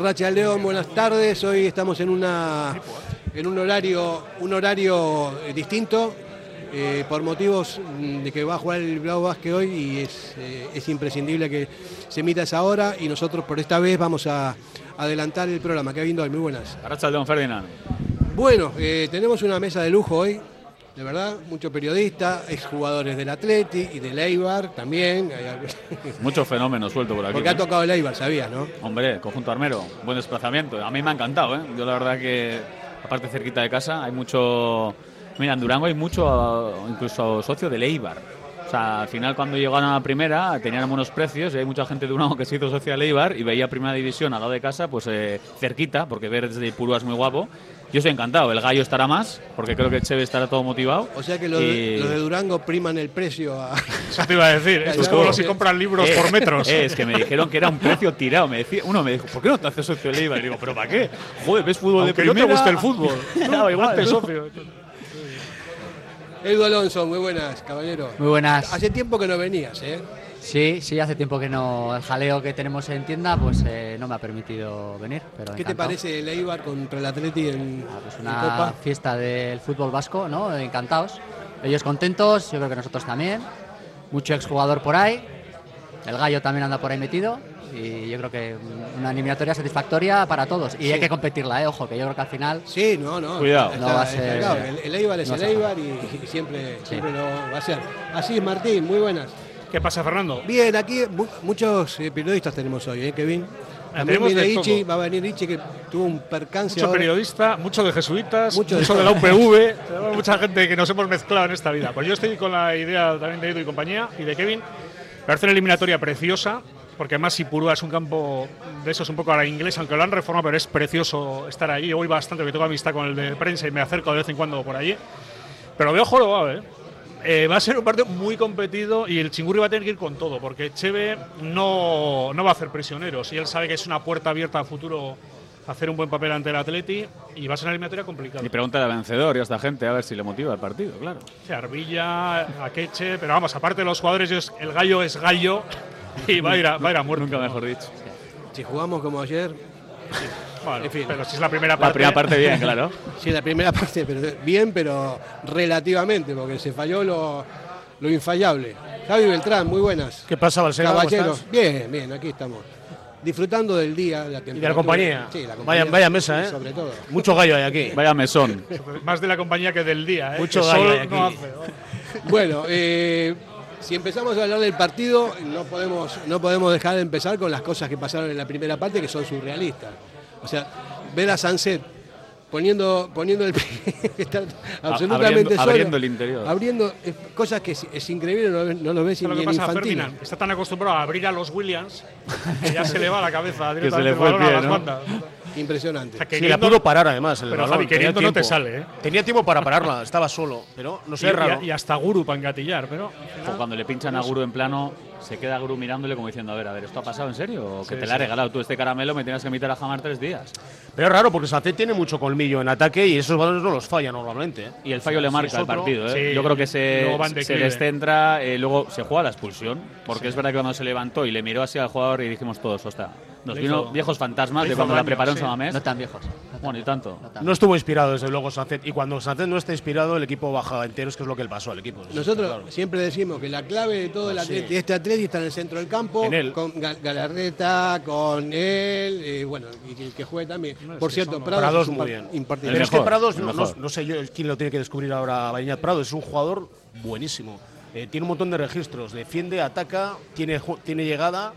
Racha León, buenas tardes. Hoy estamos en una en un horario un horario eh, distinto eh, por motivos mm, de que va a jugar el Blau Vázquez hoy y es, eh, es imprescindible que se emita esa hora y nosotros por esta vez vamos a adelantar el programa. Qué viendo hoy, muy buenas. Racha León Ferdinand. Bueno, tenemos una mesa de lujo hoy de verdad, muchos periodistas, exjugadores del Atleti y del Eibar también. Muchos fenómenos sueltos por aquí. Porque ha ¿eh? tocado el Eibar, sabías, ¿no? Hombre, conjunto armero, buen desplazamiento. A mí me ha encantado, ¿eh? Yo la verdad que, aparte cerquita de casa, hay mucho... Mira, en Durango hay mucho, incluso socio del Eibar. O sea, al final cuando llegaron a la primera tenían buenos precios y hay mucha gente de Durango que se hizo socio del Eibar y veía primera división al lado de casa, pues eh, cerquita, porque ver desde Purúa es muy guapo yo estoy encantado. El gallo estará más, porque creo que el Cheve estará todo motivado. O sea que los, de, Durango priman el precio a. Eso te iba a decir. es como si compran libros por eh, metros. Eh, es que me dijeron que era un precio tirado. Me decía, uno me dijo, ¿por qué no te haces socio de Eibar? Y digo, ¿pero para qué? Joder, ¿ves fútbol de primera? no te gusta el fútbol. no, igual te socio. Edu Alonso, muy buenas, caballero. Muy buenas. Hace tiempo que no venías, ¿eh? Sí, sí, hace tiempo que no. El jaleo que tenemos en tienda, pues eh, no me ha permitido venir. Pero ¿Qué te parece el Eibar contra el Atleti en, ah, pues una fiesta del fútbol vasco, ¿no? Encantados. Ellos contentos, yo creo que nosotros también. Mucho exjugador por ahí. El gallo también anda por ahí metido. Y yo creo que una eliminatoria satisfactoria para todos. Y hay que competirla, ¿eh? Ojo, que yo creo que al final. Sí, no, no. Cuidado. no va a ser, el, Eibar es el Eibar y, siempre, siempre lo va a ser. Así es, Martín, muy buenas. ¿Qué pasa, Fernando? Bien, aquí muchos eh, periodistas tenemos hoy, ¿eh, Kevin? También viene Ichi, va a venir Ichi que tuvo un percance. Mucho periodista, mucho de jesuitas, mucho de, la UPV, mucha gente que nos hemos mezclado en esta vida. Pues yo estoy con la idea también de Edu y compañía y de Kevin. Parece una eliminatoria preciosa, porque además Sipurúa es un campo de esos un poco a la inglesa, aunque lo han reformado, pero es precioso estar allí. Yo voy bastante, porque tengo amistad con el de prensa y me acerco de vez en cuando por allí. Pero veo jorobado, ¿eh? Eh, va a ser un partido muy competido y el Chingurri va a tener que ir con todo, porque Cheve no, no va a hacer prisioneros y él sabe que es una puerta abierta al futuro hacer un buen papel ante el Atleti y va a ser una eliminatoria complicada. Y pregunta al vencedor y a esta gente a ver si le motiva el partido, claro. Arbilla, Akeche, pero vamos, aparte de los jugadores, el gallo es gallo y va a ir a, va a, ir a muerte. Nunca mejor dicho. Si jugamos como ayer, bueno, en fin. pero si es la primera parte. La primera parte bien, claro. sí, la primera parte pero bien, pero relativamente, porque se falló lo, lo infallable. Javi Beltrán, muy buenas. ¿Qué pasa, Balsera? Caballeros, bien, bien, aquí estamos. Disfrutando del día, la y de la compañía. Sí, la compañía. Vaya, vaya mesa, ¿eh? Sobre todo. Mucho gallo hay aquí. Vaya mesón. Más de la compañía que del día, ¿eh? Mucho gallo hay aquí. bueno, eh, si empezamos a hablar del partido, no podemos, no podemos dejar de empezar con las cosas que pasaron en la primera parte que son surrealistas. O sea, ver a Sunset poniendo, poniendo el está absolutamente abriendo, Abriendo el interior. Abriendo cosas que es, increíble, no, lo ves ni en infantil. está tan acostumbrado a abrir a los Williams que ya se le va la cabeza que se le fue el pie, a las bandas. Impresionante. O sí, la pudo parar además. El pero balón. queriendo no te sale, ¿eh? Tenía tiempo para pararla, estaba solo, pero no sé, y, raro. Y, hasta Guru para engatillar, pero. O cuando le pinchan a Guru en plano, se queda Guru mirándole como diciendo, a ver, a ver, ¿esto ha pasado en serio? ¿O que te la ha regalado tú este caramelo, me tienes que invitar a jamar tres días? Pero es raro porque Sacet tiene mucho colmillo en ataque y esos balones no los falla normalmente. ¿eh? Y el fallo le marca el partido. ¿eh? Yo creo que se, se descentra, eh, luego se juega la expulsión, porque es verdad que cuando se levantó y le miró así al jugador y dijimos todos, hostia, nos vino viejos fantasmas de cuando la preparó en Samamés. No tan viejos. bueno, y tanto. No, estuvo inspirado, desde luego, Sánchez. Y cuando Sánchez no está inspirado, el equipo baja enteros, que es lo que le pasó al equipo. Nosotros siempre decimos que la clave de todo ah, este atleta está en el centro del campo, con Galarreta, con él, eh, bueno, y que, juegue también. Por cierto, Prados, muy bien. Pero es que Prados, no, sé yo quién lo tiene que descubrir ahora, Bañat Prados, es un jugador buenísimo. Eh, tiene un montón de registros, defiende, ataca, tiene, tiene llegada,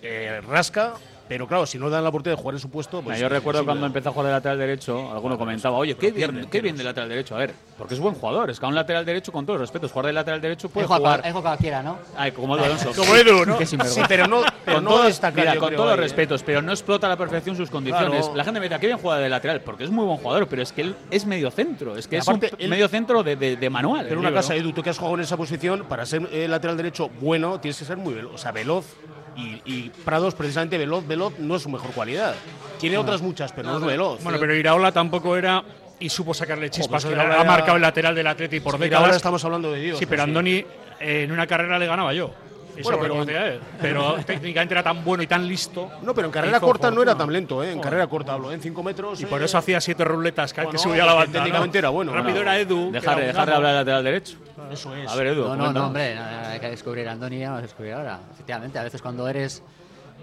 eh, rasca pero claro, si no dan la oportunidad de jugar en su puesto. Pues yo recuerdo cuando empezó a jugar de lateral derecho, alguno comentaba, oye, qué bien, qué bien de lateral derecho. A ver, porque es buen jugador. Es que a un lateral derecho, con todos los respetos, jugar de lateral derecho puede jugar. Es cualquiera, ¿no? Ay, como Edu Alonso. como Edu, ¿no? sí, pero no, con, todos, mira, con todos los respetos, pero no explota a la perfección sus condiciones. La gente me dice, qué bien juega de lateral, porque es muy buen jugador, pero es que él es medio centro. Es que es un medio centro de, de, manual. Pero una casa, Edu, tú que has jugado en esa posición, para ser eh, lateral derecho bueno, tienes que ser muy veloz, o sea, veloz Y, Prados, precisamente, veloz, veloz no es su mejor cualidad. Tiene otras muchas, pero no, es veloz. Bueno, pero Iraola tampoco era y supo sacarle chispas. ha marcado el lateral del Atleti por décadas. Ahora estamos hablando de Dios. Sí, pero Andoni eh, en una carrera le ganaba yo. Bueno, pero, pero técnicamente era tan bueno y tan listo. No, pero en carrera corta no era tan lento, ¿eh? En carrera corta hablo, en 5 metros. Y por eso hacía siete ruletas cada que subía la banda. Técnicamente era bueno. Rápido era Edu. Dejar, de hablar del lateral derecho. Eso es. A ver, Edu. No, no, no, hombre, hay que descubrir a Andoni, vamos a descubrir ahora. Efectivamente, a veces cuando eres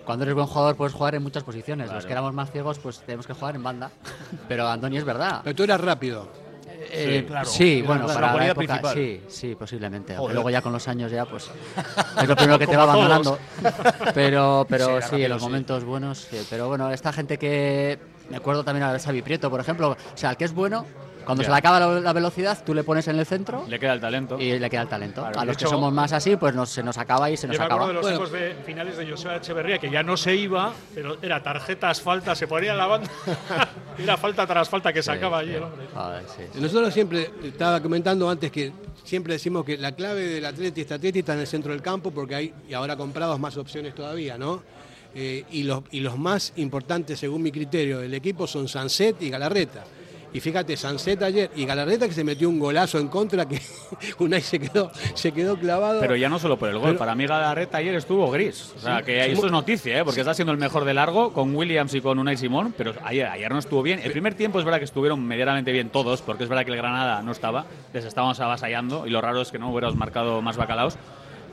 cuando eres buen jugador puedes jugar en muchas posiciones. Los que éramos más ciegos, pues tenemos que jugar en banda. Pero Andoni es verdad. Pero tú eras rápido. Eh, sí, claro. sí bueno, para la época, sí, sí, posiblemente. luego ya con los años ya, pues es lo primero que te va abandonando. Pero, pero sí, en los momentos buenos. Pero bueno, esta gente que me acuerdo también a Xavi Prieto, por ejemplo, o sea, el que es bueno cuando se le acaba la, velocidad, tú le pones en el centro. Le queda el talento. Y le queda el talento. a los que somos más así, pues se nos acaba y se nos acaba. Yo me acuerdo de los de finales de José Echeverría, que ya no se iba, pero era tarjetas, falta, se ponía en la banda. era falta tras falta que sacaba allí el hombre. Nosotros siempre, estaba comentando antes que siempre decimos que la clave del atleta y este atleta está en el centro del campo, porque hay, y ahora comprados más opciones todavía, ¿no? Eh, y, los, y los más importantes, según mi criterio, del equipo son Sanset y Galarreta. Y fíjate, Sanset ayer y Galarreta que se metió un golazo en contra que Unai se quedó, se quedó clavado. Pero ya no solo por el gol, para mí Galarreta ayer estuvo gris. O sea, que eso es noticia, ¿eh? porque está siendo el mejor de largo con Williams y con Unai Simón, pero ayer, ayer no estuvo bien. El primer tiempo es verdad que estuvieron medianamente bien todos, porque es verdad que el Granada no estaba, les estábamos avasallando y lo raro es que no hubiéramos marcado más bacalaos.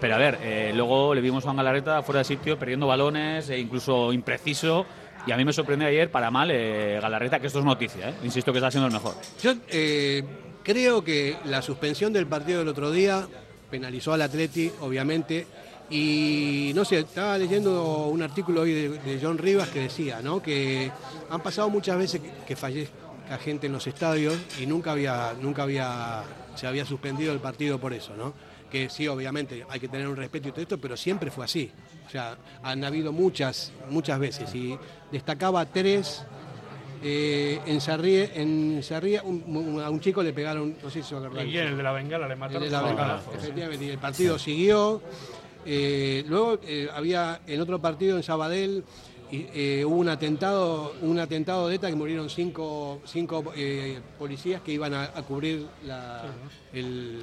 Pero a ver, eh, luego le vimos a Juan Galarreta fuera de sitio, perdiendo balones, e incluso impreciso. Y a mí me sorprendió ayer, para mal, eh, Galarreta, que esto es noticia, ¿eh? insisto que está siendo el mejor. Yo eh, creo que la suspensión del partido del otro día penalizó al Atleti, obviamente, y no sé, estaba leyendo un artículo hoy de, John Rivas que decía, ¿no? Que han pasado muchas veces que, que fallezca gente en los estadios y nunca había, nunca había, se había suspendido el partido por eso, ¿no? Que sí, obviamente hay que tener un respeto y todo esto, pero siempre fue así. O sea, han habido muchas, muchas veces y destacaba tres. Eh, en Sarrie, en a un chico le pegaron, no sé si se Y el de la bengala le mataron. El de la bengala, efectivamente. Y el partido siguió. Eh, luego eh, había en otro partido en Sabadell eh, hubo un atentado, un atentado de ETA que murieron cinco, cinco policías que iban a, cubrir la,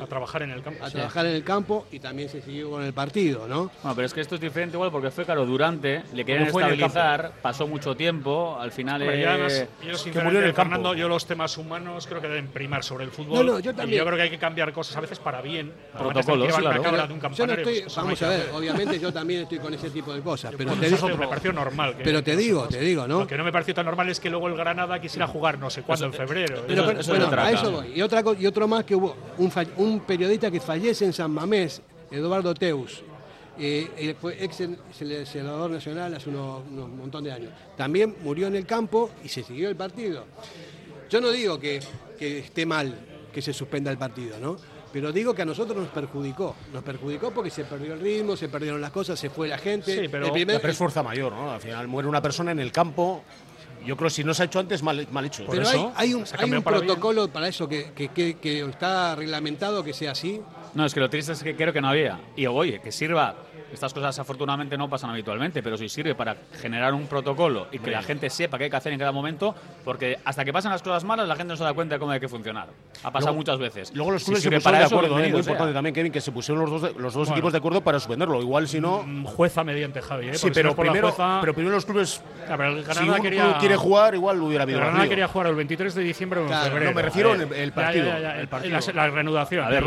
a trabajar en el campo. A trabajar en el campo y también se siguió con el partido, ¿no? Bueno, pero es que esto es diferente igual porque fue claro, durante, le querían estabilizar, pasó mucho tiempo, al final eh, yo, murió en el campo. yo los temas humanos creo que deben primar sobre el fútbol. yo, también. yo creo que hay que cambiar cosas a veces para bien. Protocolos, claro. De un yo no estoy, pues, vamos a ver, obviamente yo también estoy con ese tipo de cosas, pero te digo, me pareció normal. Pero te digo, te digo, ¿no? Lo que no me pareció tan normal es que luego el Granada quisiera jugar no sé cuándo, en febrero. Pero, a eso voy. Y, otra, y otro más que hubo un, un periodista que fallece en San Mamés, Eduardo Teus. Eh, fue ex senador nacional hace unos, unos, montón de años. También murió en el campo y se siguió el partido. Yo no digo que, que esté mal que se suspenda el partido, ¿no? Pero digo que a nosotros nos perjudicó. Nos perjudicó porque se perdió el ritmo, se perdieron las cosas, se fue la gente. Sí, pero, primer... es fuerza mayor, ¿no? Al final muere una persona en el campo. Yo creo que si no se ha hecho antes, mal, mal hecho. Pero hay, un, protocolo para eso que, que está reglamentado que sea así. No, es que lo triste es que creo que no había. Y oye, que sirva estas cosas afortunadamente no pasan habitualmente, pero si sirve para generar un protocolo y que la gente sepa qué hay que hacer en cada momento, porque hasta que pasan las cosas malas la gente no se da cuenta de cómo hay que funcionar. Ha pasado muchas veces. Luego los clubes se pusieron de acuerdo, ¿eh? muy importante también, Kevin, que se pusieron los dos, los dos equipos de acuerdo para suspenderlo. Igual si no... Mm, jueza mediante, Javi. ¿eh? Sí, pero primero, pero primero los clubes... si uno quería, quiere jugar, igual hubiera habido. Granada quería jugar el 23 de diciembre o en febrero. No, me refiero al el partido. el partido. La, reanudación. A ver,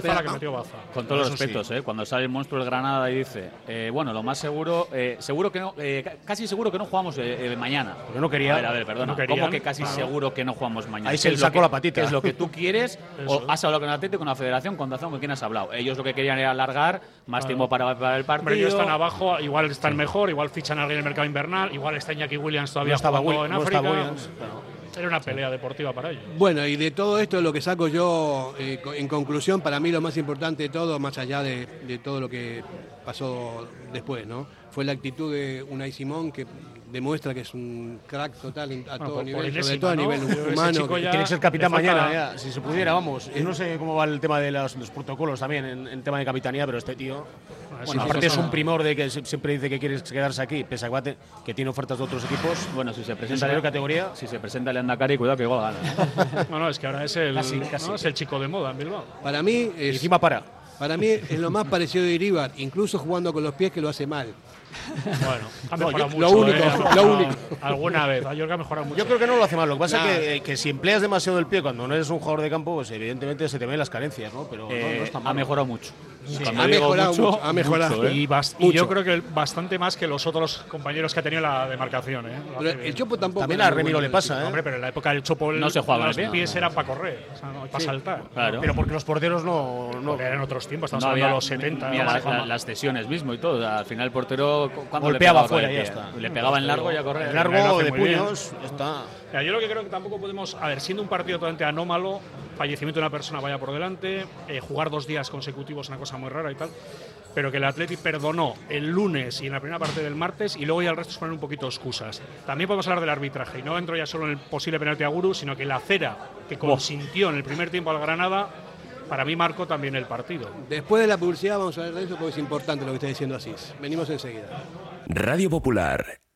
jueza la que metió baza. Con todos los respetos, ¿eh? cuando sale el monstruo del Granada y dice eh, bueno, lo más seguro, eh, seguro que no, eh, casi seguro que no jugamos mañana. Porque no quería. A ver, a ver, perdona. ¿Cómo que casi seguro que no jugamos mañana? Ahí se le sacó la patita. es lo que tú quieres? ¿O has hablado con el Atlético, con la Federación, con Dazón, con quién has hablado? Ellos lo que querían era alargar más tiempo para, para, el partido. Pero ellos están abajo, igual están mejor, igual fichan a alguien en el mercado invernal, igual está Iñaki Williams todavía estaba en África. Era una pelea deportiva para ellos. Bueno, y de todo esto lo que saco yo, eh, en conclusión, para mí lo más importante de todo, más allá de, de todo lo que pasó después, ¿no? Fue la actitud de Unai Simón, que demuestra que es un crack total a todo por- nivel, por sobre enésima, todo a ¿no? nivel Ese humano. que- ya- Tiene que ser capitán le mañana, ya, si se pudiera, vamos. Yo no sé cómo va el tema de los, los protocolos también en, en tema de capitanía, pero este tío. Bueno, Bueno, sí, aparte es un primor de que siempre dice que quiere quedarse aquí, pese a que, tiene ofertas de otros equipos. Bueno, si se En presenta salario categoría. si se presenta el Andacari, cuidado que igual gana. No, no, es que ahora es el, Casi, casi. ¿no? es el chico de moda en Bilbao. Para mí Y es, encima para. para mí es lo más parecido de Iríbar, incluso jugando con los pies que lo hace mal. Bueno, ha No, mejorado yo- mucho. lo único, ¿eh? Ha lo único. Alguna vez. A York ha mejorado mucho. Yo creo que no lo hace mal. Lo que pasa Nah. es que, que si empleas demasiado el pie cuando no eres un jugador de campo, pues evidentemente se te ven las carencias, ¿no? Pero Eh, no, está ha mejorado mucho. Cuando ha mejorado mucho, mucho, ha mejorado. mucho, ¿eh? y, y yo creo que bastante más que los otros compañeros que ha tenido en la demarcación. ¿eh? Pero el Chopo tampoco. También a Remiro le en pasa, ¿eh? Hombre, pero en la época del Chopo No se jugaba los bien. pies eran para correr, o sea, no, para saltar. Claro. Pero porque los porteros no. no eran otros tiempos, estamos No hablando de los 70. mira, no la- la- las cesiones mismo y todo. Al final el portero Golpeaba le pegaba con fuera y ya está. Le pegaba en largo y a correr. Lo largo de puños está. Mira, yo lo que creo que tampoco podemos, a ver, siendo un partido totalmente anómalo, fallecimiento de una persona vaya por delante, eh, jugar dos días consecutivos es una cosa muy rara y tal, pero que el Atleti perdonó el lunes y en la primera parte del martes y luego ya el resto es poner un poquito excusas. También podemos hablar del arbitraje y no entro ya solo en el posible penalti a Guru, sino que la cera que consintió en el primer tiempo al Granada, para mí marcó también el partido. Después de la publicidad vamos a ver de eso porque es importante lo que está diciendo Asís. Venimos enseguida. Radio Popular,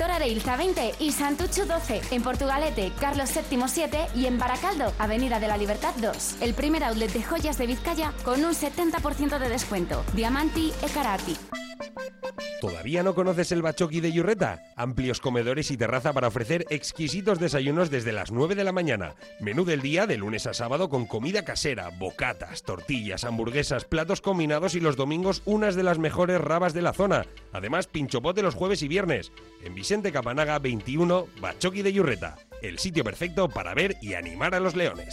Areilza 20 y Santucho 12. En Portugalete, Carlos VII 7 y en Baracaldo, Avenida de la Libertad 2. El primer outlet de joyas de Vizcaya con un 70% de descuento. Diamanti e Karati. ¿Todavía no conoces el Bachoqui de Yurreta? Amplios comedores y terraza para ofrecer exquisitos desayunos desde las 9 de la mañana. Menú del día de lunes a sábado con comida casera, bocatas, tortillas, hamburguesas, platos combinados y los domingos unas de las mejores rabas de la zona. Además, pinchopote los jueves y viernes. Vicente Capanaga 21, Bachoqui de Yurreta. El sitio perfecto para ver y animar a los leones.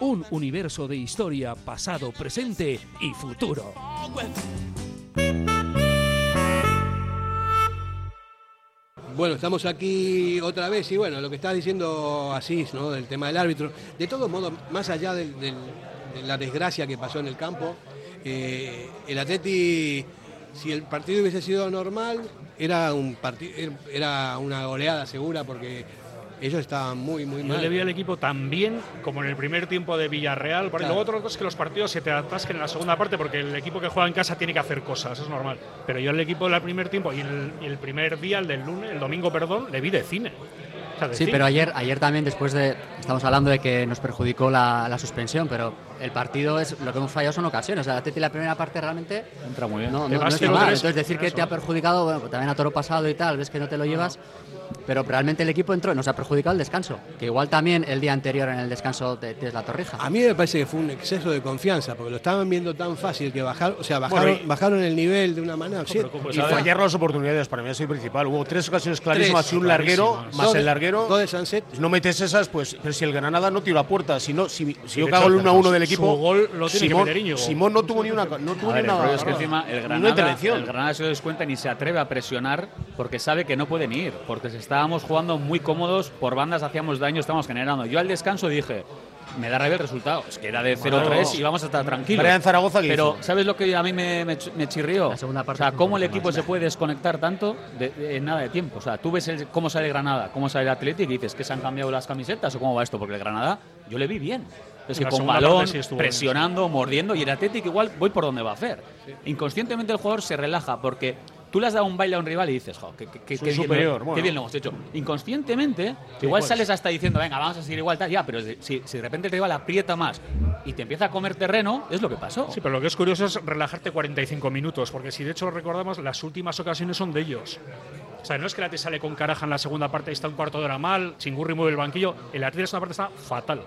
un universo de historia, pasado, presente y futuro. Bueno, estamos aquí otra vez y bueno, lo que está diciendo Asís, ¿no? Del tema del árbitro. De todos modos, más allá de la desgracia que pasó en el campo, eh, el Atleti, si el partido hubiese sido normal, era un era una goleada segura porque ellos estaban muy, muy Yo mal. le vi al equipo tan bien como en el primer tiempo de Villarreal. Claro. Luego otra cosa es que los partidos se te atasquen en la segunda parte porque el equipo que juega en casa tiene que hacer cosas, es normal. Pero yo el equipo del primer tiempo y el, y el primer día, el del lunes, el domingo, perdón, le vi de cine. O sea, de Sí, cine. pero ayer, ayer también después de... Estamos hablando de que nos perjudicó la, la suspensión, pero el partido es lo que hemos fallado son ocasiones. O sea, la Atleti la primera parte realmente Entra muy bien. no, no, no está 0-3, mal. Entonces decir que eso. te ha perjudicado, bueno, pues también a toro pasado y tal, ves que no te lo llevas. Pero realmente el equipo entró y nos ha perjudicado el descanso. Que igual también el día anterior en el descanso es la torrija. A mí me parece que fue un exceso de confianza, porque lo estaban viendo tan fácil que bajaron, o sea, bajaron, Bueno, y- bajaron el nivel de una manera. sí, pero como Y ¿sabes? fallar las oportunidades para mí es el principal. Hubo tres ocasiones clarísimas Tres, y un larguero, clarísimas. más Dos de- el larguero. de Sunset. No metes esas, pues. Pero si el Granada no tiró a puerta, si no, si, si yo de cago el hecho, 1 a 1 del su equipo. gol lo tiene que Simón, Íñigo. Simón no tuvo ni una. No tuvo ver, ni el una. es que encima el Granada, intervención. el Granada se lo descuenta ni se atreve a presionar porque sabe que no pueden ir, porque se estábamos jugando muy cómodos, por bandas hacíamos daño, estábamos generando. Yo al descanso dije, me da rabia el resultado. Es que era de 0-3 y vamos a estar tranquilos. Brian Zaragoza, ¿qué Pero, hizo? ¿sabes lo que a mí me, me, me chirrió? La segunda parte o sea, cómo el equipo más. se puede desconectar tanto de, de- en nada de tiempo. O sea, tú ves el- cómo sale Granada, cómo sale el Atlético y dices que se han cambiado las camisetas o cómo va esto, porque el Granada yo le vi bien. Es que con balón, sí presionando, mordiendo y el Atlético igual voy por donde va a hacer. Inconscientemente el jugador se relaja porque tú le has dado un baile a un rival y dices, jo, qué, qué- qué- bien, superior, lo- bueno. qué bien lo hemos hecho. Inconscientemente, igual pues. sales hasta diciendo, venga, vamos a seguir igual, tal, ya, pero si, si de repente el rival aprieta más y te empieza a comer terreno, es lo que pasó. Sí, pero lo que es curioso es relajarte 45 minutos, porque si de hecho recordamos, las últimas ocasiones son de ellos. O sea, no es que el Atleti sale con Caraja en la segunda parte y está un cuarto de hora mal, Chingurri mueve el banquillo, el Atleti en la segunda parte está fatal.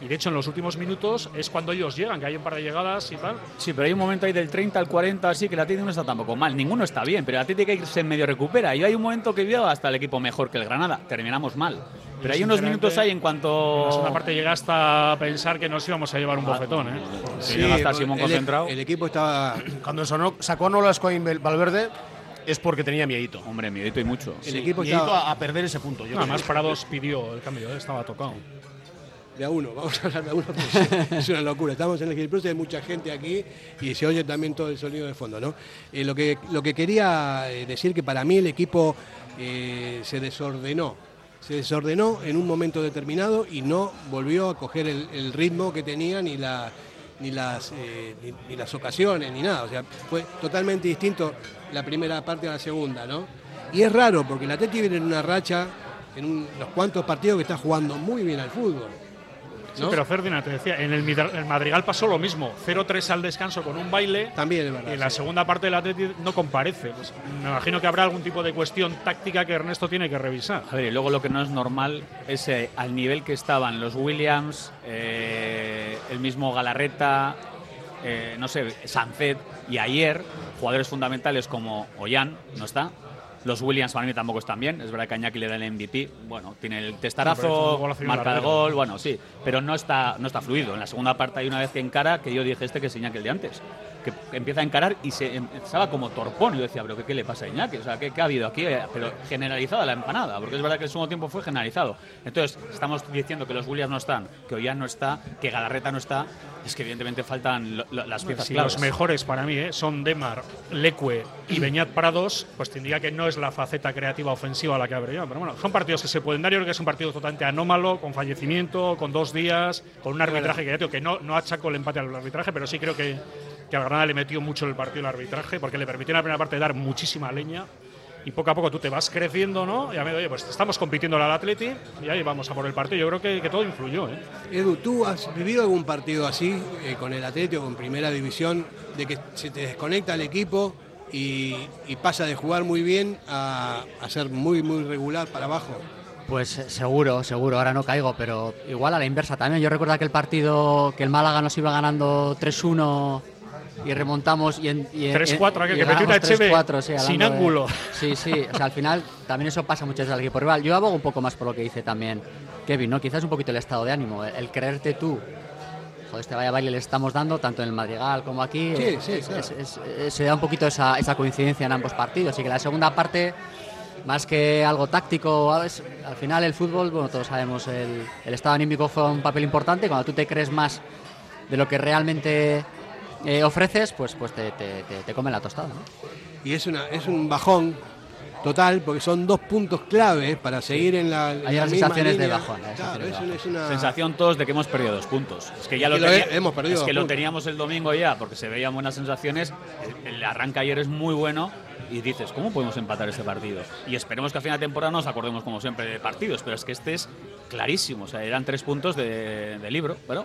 Y de hecho en los últimos minutos es cuando ellos llegan, que hay un par de llegadas y tal. Sí, pero hay un momento ahí del 30 al 40, así que el Atlético no está tampoco mal. Ninguno está bien, pero el Atlético que se medio recupera. Y hay un momento que vio hasta el equipo mejor que el Granada. Terminamos mal. Pero hay unos minutos ahí en cuanto. En la segunda parte llega hasta pensar que nos íbamos a llevar un Ah, bofetón, ¿eh? Sí, llega hasta Simón el, concentrado. el equipo estaba. Cuando sonó, sacó a Nolasco y Valverde es porque tenía miedito. Hombre, miedito y mucho. El Sí, equipo miedito estaba- a, perder ese punto. Yo Además, creo. Parados pidió el cambio, ¿eh? estaba tocado. De a uno, vamos a hablar de a uno. es una locura. Estamos en el Gil Plus, hay mucha gente aquí y se oye también todo el sonido de fondo. ¿no? Eh, lo, que, lo que quería eh, decir que para mí el equipo eh, se desordenó. Se desordenó en un momento determinado y no volvió a coger el, ritmo que tenía ni, la, ni, las, ni, las ocasiones ni nada. O sea, fue totalmente distinto la primera parte a la segunda. ¿no? Y es raro porque el Atleti viene en una racha, en un- unos cuantos partidos que está jugando muy bien al fútbol. Sí, ¿no? pero Ferdinand, te decía, en el, el Madrigal pasó lo mismo. 0-3 al descanso con un baile. También es verdad. Y en la sí. segunda parte del Atlético no comparece. Pues, me imagino que habrá algún tipo de cuestión táctica que Ernesto tiene que revisar. A ver, y luego lo que no es normal es eh, al nivel que estaban los Williams, eh, el mismo Galarreta, eh, no sé, Sancet y ayer, jugadores fundamentales como Ollán, no está. Los Williams para mí tampoco están bien. Es verdad que Añaki le da el MVP. Bueno, tiene el testarazo, marca el gol, bueno, sí. Pero no está, no está fluido. En la segunda parte hay una vez que encara que yo dije este que es Iñaki el de antes. Que empieza a encarar y se empezaba como torpón. Y yo decía, pero ¿qué, qué le pasa a Iñaki? O sea, ¿qué, qué ha habido aquí? Eh, Pero generalizada la empanada, porque es verdad que el segundo tiempo fue generalizado. Entonces, estamos diciendo que los Williams no están, que Ollán no está, que Galarreta no está. Es que evidentemente faltan lo- lo- las piezas Si claves. los mejores para mí ¿eh? son Demar, Leque y Beñat Prados, pues tendría que no es la faceta creativa ofensiva a la que habría. Pero bueno, son partidos que se pueden dar. Yo creo que es un partido totalmente anómalo, con fallecimiento, con dos días, con un arbitraje que ya te digo que no, no achaco el empate al arbitraje, pero sí creo que, que al Granada le metió mucho el partido el arbitraje, porque le permitió en la primera parte dar muchísima leña. Y poco a poco tú te vas creciendo, ¿no? Y a medio, oye, pues estamos compitiendo al Atleti y ahí vamos a por el partido. Yo creo que, que todo influyó, ¿eh? Edu, ¿tú has vivido algún partido así eh, con el Atlético, con Primera División, de que se te desconecta el equipo y, y pasa de jugar muy bien a, a ser muy, muy regular para abajo? Pues eh, seguro, seguro, ahora no caigo, pero igual a la inversa también. Yo recuerdo aquel partido que el Málaga nos iba ganando 3-1 y remontamos y en, y en- 3-4, aquel y que metió una Echeve 3-4, sí, sin hablando de- ángulo. Sí, sí, o sea, al final también eso pasa muchas veces al equipo rival. Yo abogo un poco más por lo que dice también Kevin, ¿no? Quizás un poquito el estado de ánimo, el, el creerte tú. Joder, este vaya baile le estamos dando, tanto en el Madrigal como aquí. Sí, sí, es- claro. es- es- es- se da un poquito esa, esa coincidencia en ambos partidos. Y que la segunda parte, más que algo táctico, al final el fútbol, bueno, todos sabemos, el, el estado anímico fue un papel importante. Cuando tú te crees más de lo que realmente eh, ofreces, pues, pues te, te, te, te come la tostada. ¿no? Y es, una, es un bajón total, porque son dos puntos clave para seguir en la. en Hay la unas misma sensaciones de bajón, hay Claro, es, de una- es una. Sensación todos de que hemos perdido dos puntos. Es que ya lo, hemos perdido es que lo teníamos el domingo ya, porque se veían buenas sensaciones. El, el arranque ayer es muy bueno y dices, ¿cómo podemos empatar este partido? Y esperemos que a final de temporada nos acordemos, como siempre, de partidos, pero es que este es clarísimo. O sea, eran tres puntos de, de libro, pero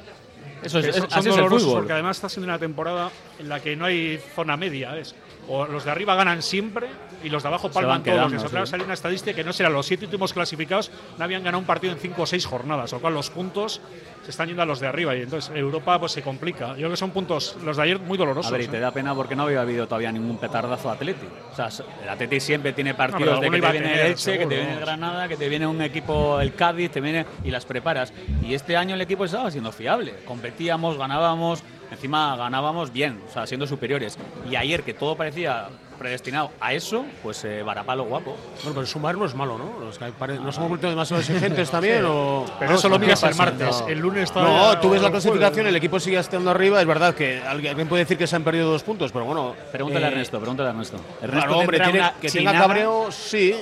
eso es, es- son, son así es el fútbol. porque además está siendo una temporada en la que no hay zona media. ¿ves? O los de arriba ganan siempre y los de abajo Se palman todos. quedando, Que siempre sí. una estadística que no será los siete últimos clasificados no habían ganado un partido en cinco o seis jornadas, lo cual los puntos se están yendo a los de arriba y entonces Europa pues se complica. Yo creo que son puntos, los de ayer, muy dolorosos. A ver, y ¿eh? te da pena porque no había habido todavía ningún petardazo Atleti. O sea, el Atleti siempre tiene partidos pero de que te viene tener, el Elche, que seguro, te viene el. Granada, que te viene un equipo, el Cádiz, te viene y las preparas. Y este año el equipo estaba siendo fiable. Competíamos, ganábamos, Encima ganábamos bien, o sea, siendo superiores. Y ayer, que todo parecía predestinado a eso, pues eh, varapalo guapo. Bueno, pero sumar no es malo, ¿no? Los que pare- ¿Nos hemos vuelto demasiado exigentes también? O... Pero eso lo ¿qué miras el martes. El lunes está. No, tú ves la clasificación, el equipo sigue estando arriba. Es verdad que alguien puede decir que se han perdido dos puntos, pero bueno. Pregúntale a eh, Ernesto, pregúntale a Ernesto. Ernesto Claro, hombre, tiene- una que tenga cabreo, sí.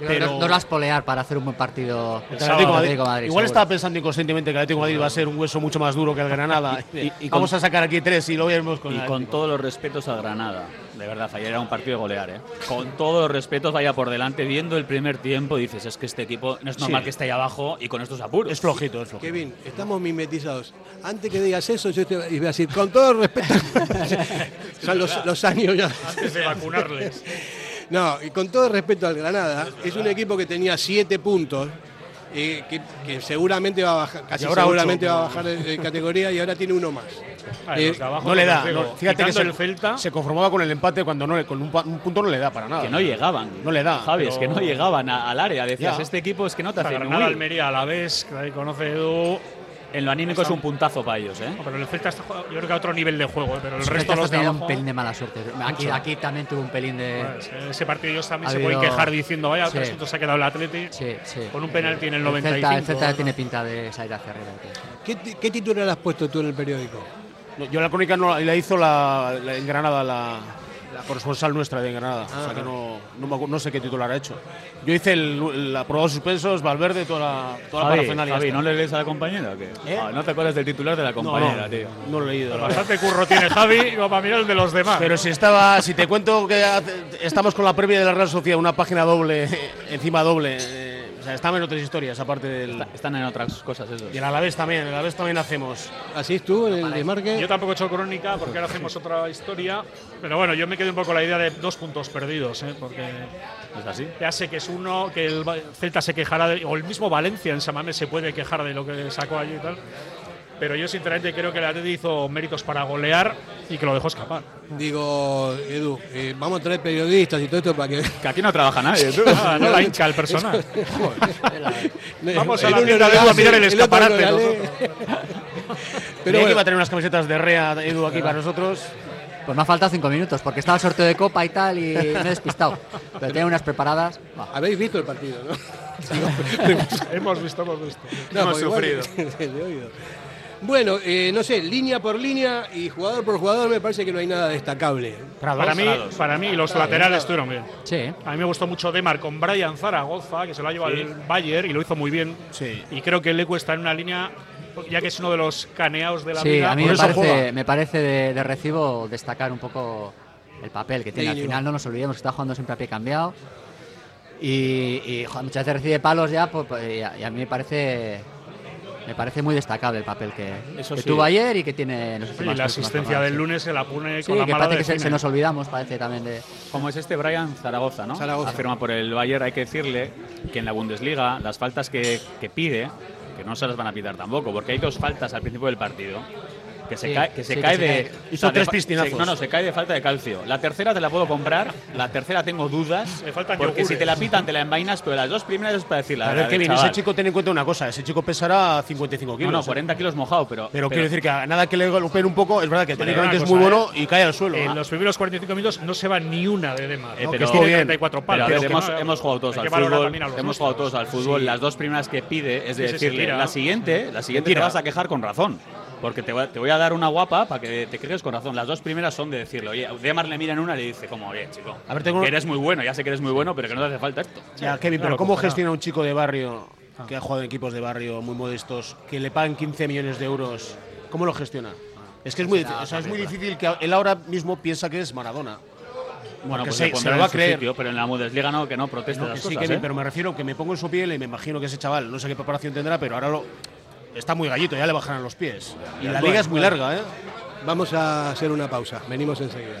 Pero- no las polear para hacer un buen partido. El contra el Atlético de Atlético de Madrid, Igual seguro. estaba pensando inconscientemente que el Atlético Madrid va a ser un hueso mucho más duro que el Granada. Y- y Vamos con- a sacar aquí tres y lo veremos con Y el con todos los respetos a Granada. De verdad, ayer era un partido de golear, ¿eh? Con todos los respetos, vaya por delante, viendo el primer tiempo, dices, es que este equipo no es normal Sí. que esté ahí abajo y con estos apuros. Es flojito, es flojito. Kevin, estamos mimetizados. Antes que digas eso, yo te iba a decir, con todo respeto. Son los, los años ya. Antes de vacunarles. No, y con todo respeto al Granada, es un equipo que tenía siete puntos, eh, que, que seguramente va a bajar, casi seguramente ocho. va a bajar de, de categoría y ahora tiene uno más. Vale, Eh, No le da. no, fíjate que se, el Celta. se conformaba con el empate cuando no con un, punto no le da para nada. Que no llegaban. No le da, Javi, es que no llegaban a- al área. Decías, Ya. este equipo es que no te hace Granada. Almería a la vez, que ahí conoce Edu. En lo anímico es un puntazo para ellos, ¿eh? Pero el Celta está yo creo que a otro nivel de juego, ¿eh? pero el El resto los de teniendo abajo. un pelín de mala suerte. Aquí, también tuvo un pelín de. Pues, ese partido ellos también Ha se pueden habido- quejar diciendo, vaya, Sí. puntos se ha quedado el Atleti. Sí, sí. Con un penalti en el El 95. Celta, el Celta tiene pinta de salir hacia arriba. ¿Qué, qué titular has puesto tú en el periódico? No, yo la crónica no la- la hizo la, la- en Granada la, la corresponsal nuestra de Granada. o sea que no, no, no sé qué titular ha hecho. Yo hice el, la aprobado suspensos, Valverde, toda la, toda la Javi, parafernalia Javi. ¿no le lees a la compañera o qué? ¿Eh? Ah, no te acuerdas del titular de la compañera, no, tío. no lo he leído. la. Bastante curro tiene Javi para mirar el de los demás. Pero si estaba, si te cuento que estamos con la previa de la Real Sociedad, una página doble, encima doble, eh, sea, estamos en otras historias, aparte del. Está- Están en otras cosas esos. Y el Alavés también, el Alavés también hacemos. ¿Así es tú el de Marque? Yo tampoco he hecho crónica porque ahora hacemos otra historia. Pero bueno, yo me quedé un poco con la idea de dos puntos perdidos, ¿eh? porque ¿Es así? ya sé que es uno, que el Celta se quejará, de- o el mismo Valencia en Samamés se puede quejar de lo que sacó allí y tal. Pero yo sinceramente creo que el Atleti hizo méritos para golear y que lo dejó escapar. Digo, Edu, eh, vamos a traer periodistas y todo esto para que. Que aquí no trabaja nadie, tú. Ah, no la hincha el personal. Vamos a El la tienda de Edu a mirar el otro escaparate. nosotros. Pero Pero que bueno, iba a tener unas camisetas de Rea, Edu, aquí para nosotros. Pues me ha faltado cinco minutos porque estaba el sorteo de copa y tal y me he despistado. Pero tenía unas preparadas. Va. habéis visto el partido, ¿no? hemos visto, hemos visto. No, hemos porque igual- sufrido. de oído. Bueno, eh, no sé, línea por línea y jugador por jugador me parece que no hay nada destacable. Para mí, para mí los laterales estuvieron bien. Sí. A mí me gustó mucho Demar con Brian Zaragoza, que se lo ha llevado el Bayer y lo hizo muy bien. Sí. Y creo que Lecu está en una línea, ya que es uno de los caneados de la Sí, liga. a mí me parece, me parece de, de recibo destacar un poco el papel que tiene. Al final no nos olvidemos que está jugando siempre a pie cambiado. Y, muchas veces recibe palos ya, pues, pues, y, a, y a mí me parece me parece muy destacable el papel que, Eso que sí. tuvo ayer y que tiene últimas- la asistencia del lunes se la pone Sí, con la que mala parece de que se, nos olvidamos, parece también de. Como es este Brian Zaragoza, ¿no? Zaragoza. Afirma por el Bayern, hay que decirle que en la Bundesliga las faltas que, que pide, que no se las van a pitar tampoco, porque hay dos faltas al principio del partido. Que se Sí, cae, que se sí, que cae se de. cae. o Hizo sea, de tres piscinazos. se- no, no, se cae de falta de calcio. La tercera te la puedo comprar, la tercera tengo dudas. Le faltan porque si yogures. te la pitan, te la envainas, pero las dos primeras es para decir la A ver, la del Kevin, chaval. ese chico ten en cuenta una cosa, ese chico pesará 55 kilos. No, no, ¿eh? 40 kilos mojado, pero. Pero, quiero decir que a nada que le golpeen un poco, es verdad que Pero técnicamente es muy cosa, bueno y cae al suelo. En ¿eh? los primeros 45 minutos no se va ni una de Demar. Eh, ¿no? pero- que bien. 34 Pero palos. que hemos, no- hemos jugado todos al que fútbol. Hemos jugado todos al fútbol. Las dos primeras que pide es se decirle, la siguiente, la siguiente te vas a quejar con razón. Porque te voy, a, te voy a dar una guapa para que te quejes con razón. Las dos primeras son de decirle, oye, Demar le mira en una y le dice, como, oye, chico, A ver, tengo- que eres muy bueno, ya sé que eres muy bueno, pero que no te hace falta esto. Ya, Kevin, Claro, pero ¿cómo gestiona un chico de barrio que ha jugado en equipos de barrio muy modestos, que le pagan 15 millones de euros? ¿Cómo lo gestiona? Es que es muy, difícil, o sea, es muy difícil que él ahora mismo piensa que es Maradona. Bueno, pues se- se, lo va a creer. sitio, pero en la Bundesliga no, que no proteste No, las sí, cosas, Kevin, ¿eh? pero me refiero que me pongo en su piel y me imagino que ese chaval, no sé qué preparación tendrá, pero ahora lo, está muy gallito, ya le bajarán los pies. Y la liga es muy larga, ¿eh? Vamos a hacer una pausa. Venimos enseguida.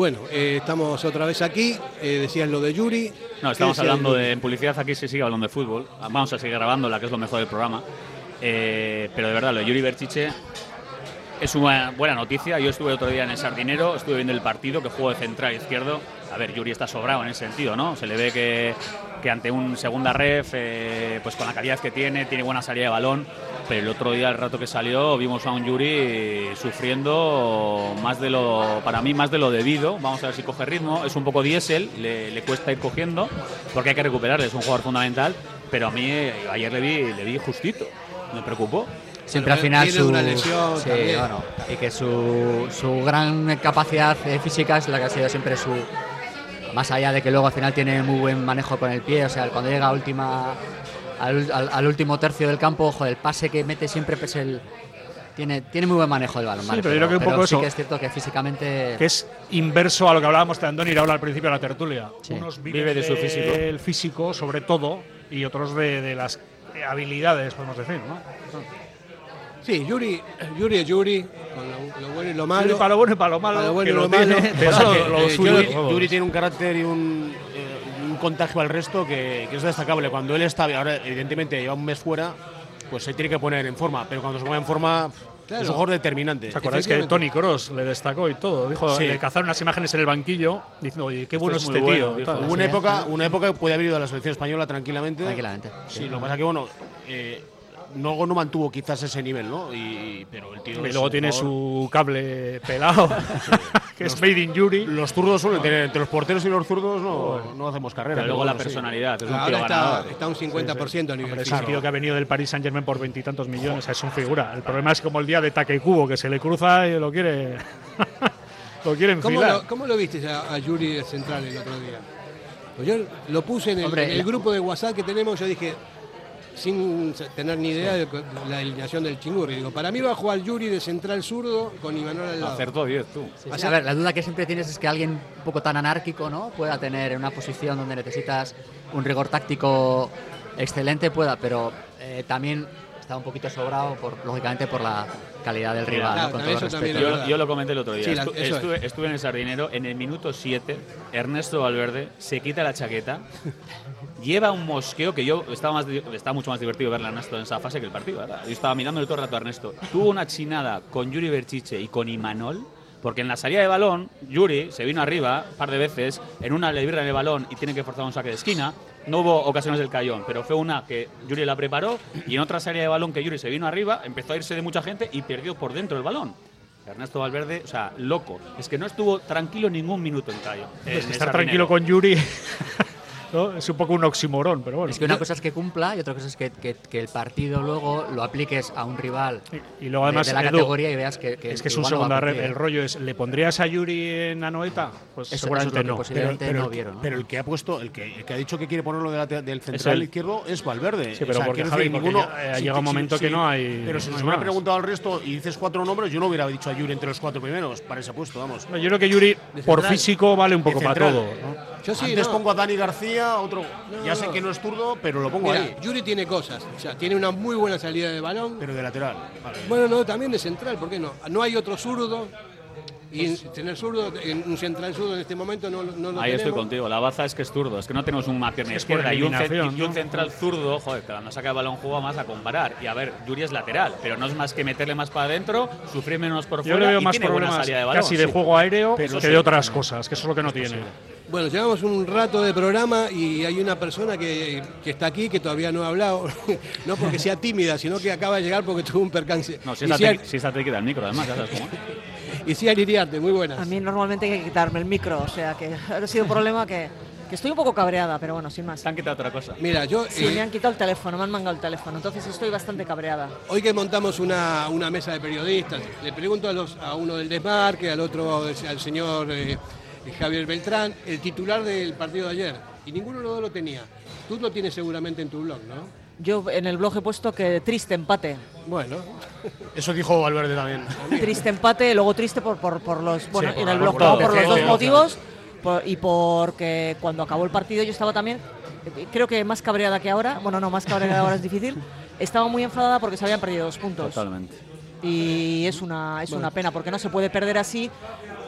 Bueno, eh, estamos otra vez aquí. Eh, decías lo de Yuri. No, estamos hablando de en publicidad. Aquí se sigue hablando de fútbol. Vamos a seguir grabando la que es lo mejor del programa. Eh, pero de verdad, lo de Yuri Berchiche es una buena noticia. Yo estuve otro día en el Sardinero, estuve viendo el partido que jugó de central izquierdo. A ver, Yuri está sobrado en ese sentido, ¿no? Se le ve que, que ante un segunda ref, pues con la calidad que tiene, tiene buena salida de balón pero el otro día, el rato que salió, vimos a un Yuri sufriendo más de lo, para mí, más de lo debido. Vamos a ver si coge ritmo. Es un poco diésel, le, cuesta ir cogiendo, porque hay que recuperarle, es un jugador fundamental. Pero a mí, ayer le vi, le vi justito, me preocupó. Siempre al final su, una lesión y que su, su gran capacidad física es la que ha sido siempre su, más allá de que luego al final tiene muy buen manejo con el pie, o sea, cuando llega a última al, último tercio del campo, ojo, el pase que mete siempre es el, tiene, tiene muy buen manejo del balón. Sí, pero, yo creo que un poco sí eso. que es cierto que físicamente. Que es inverso a lo que hablábamos de Andoni ahora al principio de la tertulia. Unos Vive de su físico. El físico, sobre todo, y otros de, las habilidades, podemos decir, ¿no? Sí, Yuri, Yuri es Yuri, con lo, bueno y lo malo. Yuri para lo bueno y para lo malo. Para lo bueno que y lo, lo malo. eh, suyo. yo- Yuri tiene un carácter y un, eh, un contagio al resto que, que es destacable. Cuando él está, ahora evidentemente lleva un mes fuera, pues se tiene que poner en forma. Pero cuando se pone en forma, Claro. es un jugador determinante. ¿Os acordáis que Tony Cross le destacó y todo? Dijo, Sí. le cazaron unas imágenes en el banquillo diciendo, oye, qué bueno es es este bueno, tío. Hubo una época, una época que puede haber ido a la selección española tranquilamente. Tranquilamente. Sí, lo que pasa que bueno, eh, no, no mantuvo quizás ese nivel, ¿no? Y, pero el tío Y luego tiene jugador- su cable pelado, que es Made in Yuri. Los zurdos suelen tener, entre los porteros y los zurdos no, no hacemos carrera. Pero luego la bueno, sí. personalidad, es un tío Ahora está, ganador. está un 50% a nivel Hombre, es un tío que ha venido del Paris Saint Germain por veintitantos millones, es un figura. El problema es como el día de Takekubo, que se le cruza y lo quiere. lo quiere ¿Cómo enfilar. lo, cómo lo viste a, a Yuri de central el otro día? Pues yo lo puse en el, Hombre, en el grupo de WhatsApp que tenemos, yo dije, sin tener ni idea de la alineación del Chingurri, digo, para mí va a jugar Yuri de central zurdo con Imanol al lado. Acertó 10, tú. Sí, sí, a ver, la duda que siempre tienes es que alguien un poco tan anárquico ¿no? pueda tener en una posición donde necesitas un rigor táctico excelente, pueda, pero eh, también está un poquito sobrado, por, lógicamente, por la calidad del rival, claro, ¿no? con todo respeto. Yo, yo lo comenté el otro día. Sí, la- estuve, estuve en el Sardinero. En el minuto 7, Ernesto Valverde se quita la chaqueta, lleva un mosqueo que yo estaba, más, estaba mucho más divertido verle a Ernesto en esa fase que el partido. ¿verdad? Yo estaba mirándole todo el rato a Ernesto. Tuvo una chinada con Yuri Berchiche y con Imanol. Porque en la salida de balón, Yuri se vino arriba un par de veces, en una le virra en el balón y tiene que forzar un saque de esquina. No hubo ocasiones del cayón, pero fue una que Yuri la preparó y en otra salida de balón que Yuri se vino arriba, empezó a irse de mucha gente y perdió por dentro el balón. Ernesto Valverde, o sea, loco. Es que no estuvo tranquilo ningún minuto en Cayo. Pues estar tranquilo con Yuri. ¿no? Es un poco un oximorón, pero bueno. Es que una cosa es que cumpla y otra cosa es que, que- que el partido luego lo apliques a un rival Y luego además de, de la Edu, categoría y veas que, que- es que es un igual no. El rollo es, ¿le pondrías a Yuri en Anoeta? Pues Eso- eso seguramente es lo que no. posiblemente pero, no el- vieron, ¿no? pero el que ha puesto, el que, el que ha dicho que quiere ponerlo de la- del central izquierdo es Valverde. Sí, pero porque, Javi, decir, porque ninguno. ya, eh, llega un momento que no hay- Pero si no nos hubiera preguntado al resto y dices cuatro nombres, yo no hubiera dicho a Yuri entre los cuatro primeros para ese puesto, vamos. Yo creo que Yuri, por físico, vale un poco para todo. ¿no? Yo sí, Antes no. pongo a Dani García, otro. No, ya sé que no es zurdo, pero lo pongo Mira, ahí. Yuri tiene cosas. O sea, tiene una muy buena salida de balón. Pero de lateral. Vale. Bueno, no, también de central, ¿por qué no? No hay otro zurdo. Y en- tener zurdo, en un central zurdo en este momento no, no lo Ahí estoy contigo. La baza es que es zurdo. Es que no tenemos una pierna Es izquierda y un, y un central zurdo. Joder, que cuando saca el balón juega más a comparar. Y a ver, Yuri es lateral, pero no es más que meterle más para adentro, sufrir menos por Yo fuera le veo y más tiene buena problemas salida de balón. casi de juego aéreo Pero que sí. de otras cosas, que eso es lo que no tiene. Bueno, llevamos un rato de programa y hay una persona que, que está aquí que todavía no ha hablado. no porque sea tímida, sino que acaba de llegar porque tuvo un percance. No, si Ciar- te, si te queda el micro, además, ya sabes cómo. Y Ciar Iriarte, muy buenas. A mí normalmente hay que quitarme el micro, o sea que ha sido un problema que, que estoy un poco cabreada, pero bueno, sin más. Te han quitado otra cosa. Mira, yo Sí, eh, me han quitado el teléfono, me han mangado el teléfono, entonces estoy bastante cabreada. hoy que montamos una, una mesa de periodistas, le pregunto a, los, a uno del desmarque, al otro, al señor eh, Javier Beltrán, el titular del partido de ayer. Y ninguno de los dos lo tenía. Tú lo tienes seguramente en tu blog, ¿no? Yo en el blog he puesto que triste empate. Bueno, Eso dijo Valverde también. Triste empate, luego triste por, por, por los. Bueno, por en el blog por los dos motivos por- y porque cuando acabó el partido yo estaba también, creo que más cabreada que ahora. Bueno, no, más cabreada ahora es difícil. Estaba muy enfadada porque se habían perdido dos puntos. Totalmente. Y es una, es una pena porque no se puede perder así.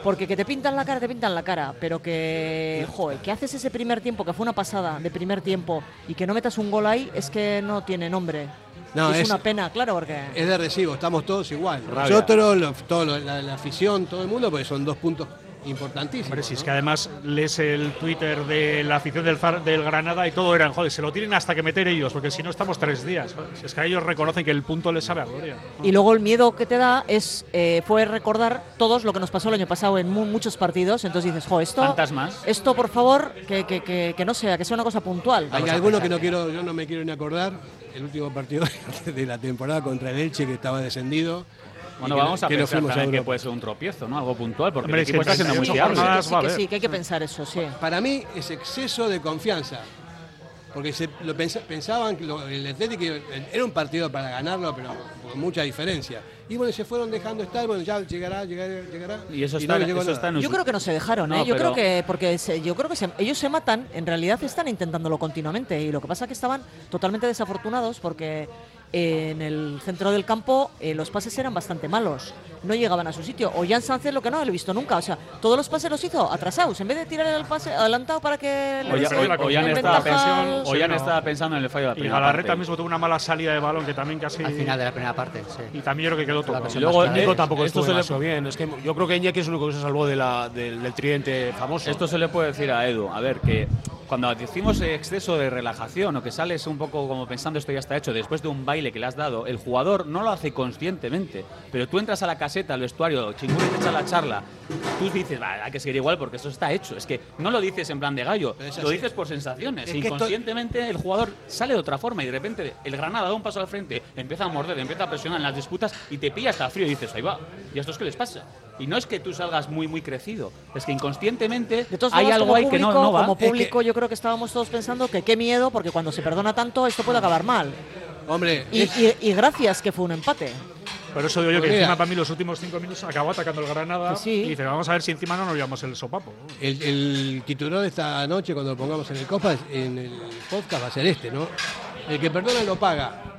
Porque que te pintan la cara, te pintan la cara. Pero que, joder, que haces ese primer tiempo, que fue una pasada de primer tiempo, y que no metas un gol ahí, es que no tiene nombre. No, es, es- una pena, claro, porque. es de recibo, estamos todos igual. Rabia. Nosotros, lo- todo lo- la, la afición, todo el mundo, porque son dos puntos importantísimos. Hombre, si es ¿no? que además lees el Twitter de la afición del, Zar- del Granada y todo eran, joder, se lo tienen hasta que meter ellos, porque si no estamos tres días. Si es que ellos reconocen que el punto les sabe a gloria. Y luego el miedo que te da es eh, fue recordar todos lo que nos pasó el año pasado en mu- muchos partidos. Entonces dices, jo, esto, Fantasmas. esto por favor, que, que- que- que no sea, que sea una cosa puntual. Hay alguno que no quiero, yo no me quiero ni acordar. El último partido de la temporada contra el Elche que estaba descendido. Bueno, vamos a pensar también que puede ser un tropiezo, ¿no? Algo puntual, porque Hombre, el equipo está siendo muy 38 fiable. Sí, que sí, que hay que pensar eso, sí. Para mí es exceso de confianza. Porque se, lo pensa- pensaban que lo- el Atlético era un partido para ganarlo, pero con mucha diferencia. Y bueno, se fueron dejando estar, bueno, ya llegará, llegará, llegará. Y eso no está, llegó eso está en Yo creo que no se dejaron, No, ¿eh? Yo creo que porque se- yo creo que se- ellos se matan, en realidad están intentándolo continuamente y lo que pasa es que estaban totalmente desafortunados porque en el centro del campo eh, los pases eran bastante malos, no llegaban a su sitio. O Jan Sánchez lo que no lo he visto nunca, o sea, todos los pases los hizo atrasados, en vez de tirar el pase adelantado para que O ya, o- o- ventaja al- pensando, Sí, no. estado pensando en el fallo de la Y primera Galarreta parte. mismo tuvo una mala salida de balón que también casi. Al final de la primera parte, sí. Y también yo creo que tocado. ocasión Y luego, clara. eh, Nico tampoco esto estuvo se le- bien. Es que yo creo que Iñaki es el único que se salvó de la, del, del tridente famoso. Esto se le puede decir a Edu. A ver, que cuando decimos exceso de relajación o que sales un poco como pensando esto ya está hecho después de un baile que le has dado, el jugador no lo hace conscientemente. Pero tú entras a la caseta, al vestuario, chingüe te echa la charla, tú dices, "Va, hay que seguir igual porque eso está hecho. Es que no lo dices en plan de gallo, lo dices por sensaciones. Es Inconscientemente el jugador sale de otra forma y de repente el Granada da un paso al frente, empieza a morder, empieza a presionar en las disputas y te pilla hasta frío y dices, ahí va, ¿y a estos qué les pasa? Y no es que tú salgas muy, muy crecido, es que inconscientemente De todos hay algo ahí que no, público, no va. como Es que- público yo creo que estábamos todos pensando que qué miedo, porque cuando se perdona tanto esto puede acabar mal. Hombre, Y, es- y- y gracias que fue un empate. Por eso digo yo que mira. encima para mí los últimos cinco minutos acabó atacando el Granada sí. y dice, vamos a ver si encima no nos llevamos el sopapo. el, el titular de esta noche, cuando lo pongamos en el, copa, en el podcast, va a ser este, ¿no? El que perdona lo paga.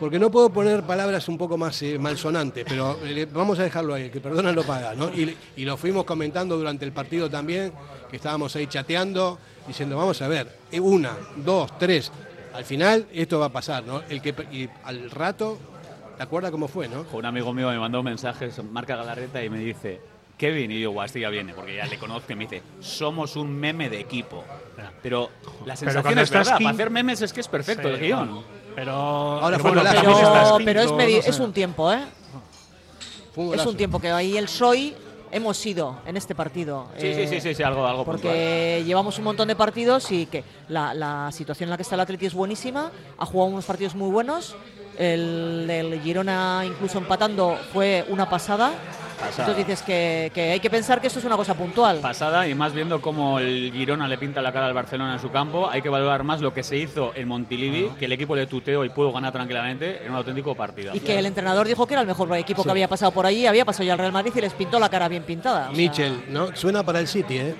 Porque no puedo poner palabras un poco más eh, malsonantes, pero eh, vamos a dejarlo ahí, el que perdona lo paga, ¿no? Y, y lo fuimos comentando durante el partido también, que estábamos ahí chateando, diciendo, vamos a ver, eh, una, dos, tres, al final esto va a pasar, ¿no? El que, y al rato, ¿te acuerdas cómo fue, no? Un amigo mío me mandó mensajes, marca Galarreta y me dice, Kevin, y yo, guau, este ya viene, porque ya le conozco y me dice, somos un meme de equipo. Pero la sensación cuando es verdad, para hacer memes es que es perfecto Sí, el guion. bueno, Pero. Ahora pero fue bueno, Pero, pero es, medi- no sé. es un tiempo, ¿eh? Fue un Es un tiempo que ahí el Soy hemos sido en este partido. Sí, sí, sí, sí, sí, algo, algo Porque llevamos un montón de partidos y que la, la situación en la que está el Atleti es buenísima. Ha jugado unos partidos muy buenos. El del Girona, incluso empatando, fue una pasada. Pasada. Entonces dices que, que hay que pensar que esto es una cosa puntual. pasada y más viendo cómo el Girona le pinta la cara al Barcelona en su campo, hay que valorar más lo que se hizo en Montilivi, que el equipo le tuteó y pudo ganar tranquilamente en un auténtico partido. Y que el entrenador dijo que era el mejor equipo que había pasado por allí, había pasado ya al Real Madrid y les pintó la cara bien pintada. O sea, Michel, ¿no? Suena para el City, ¿eh?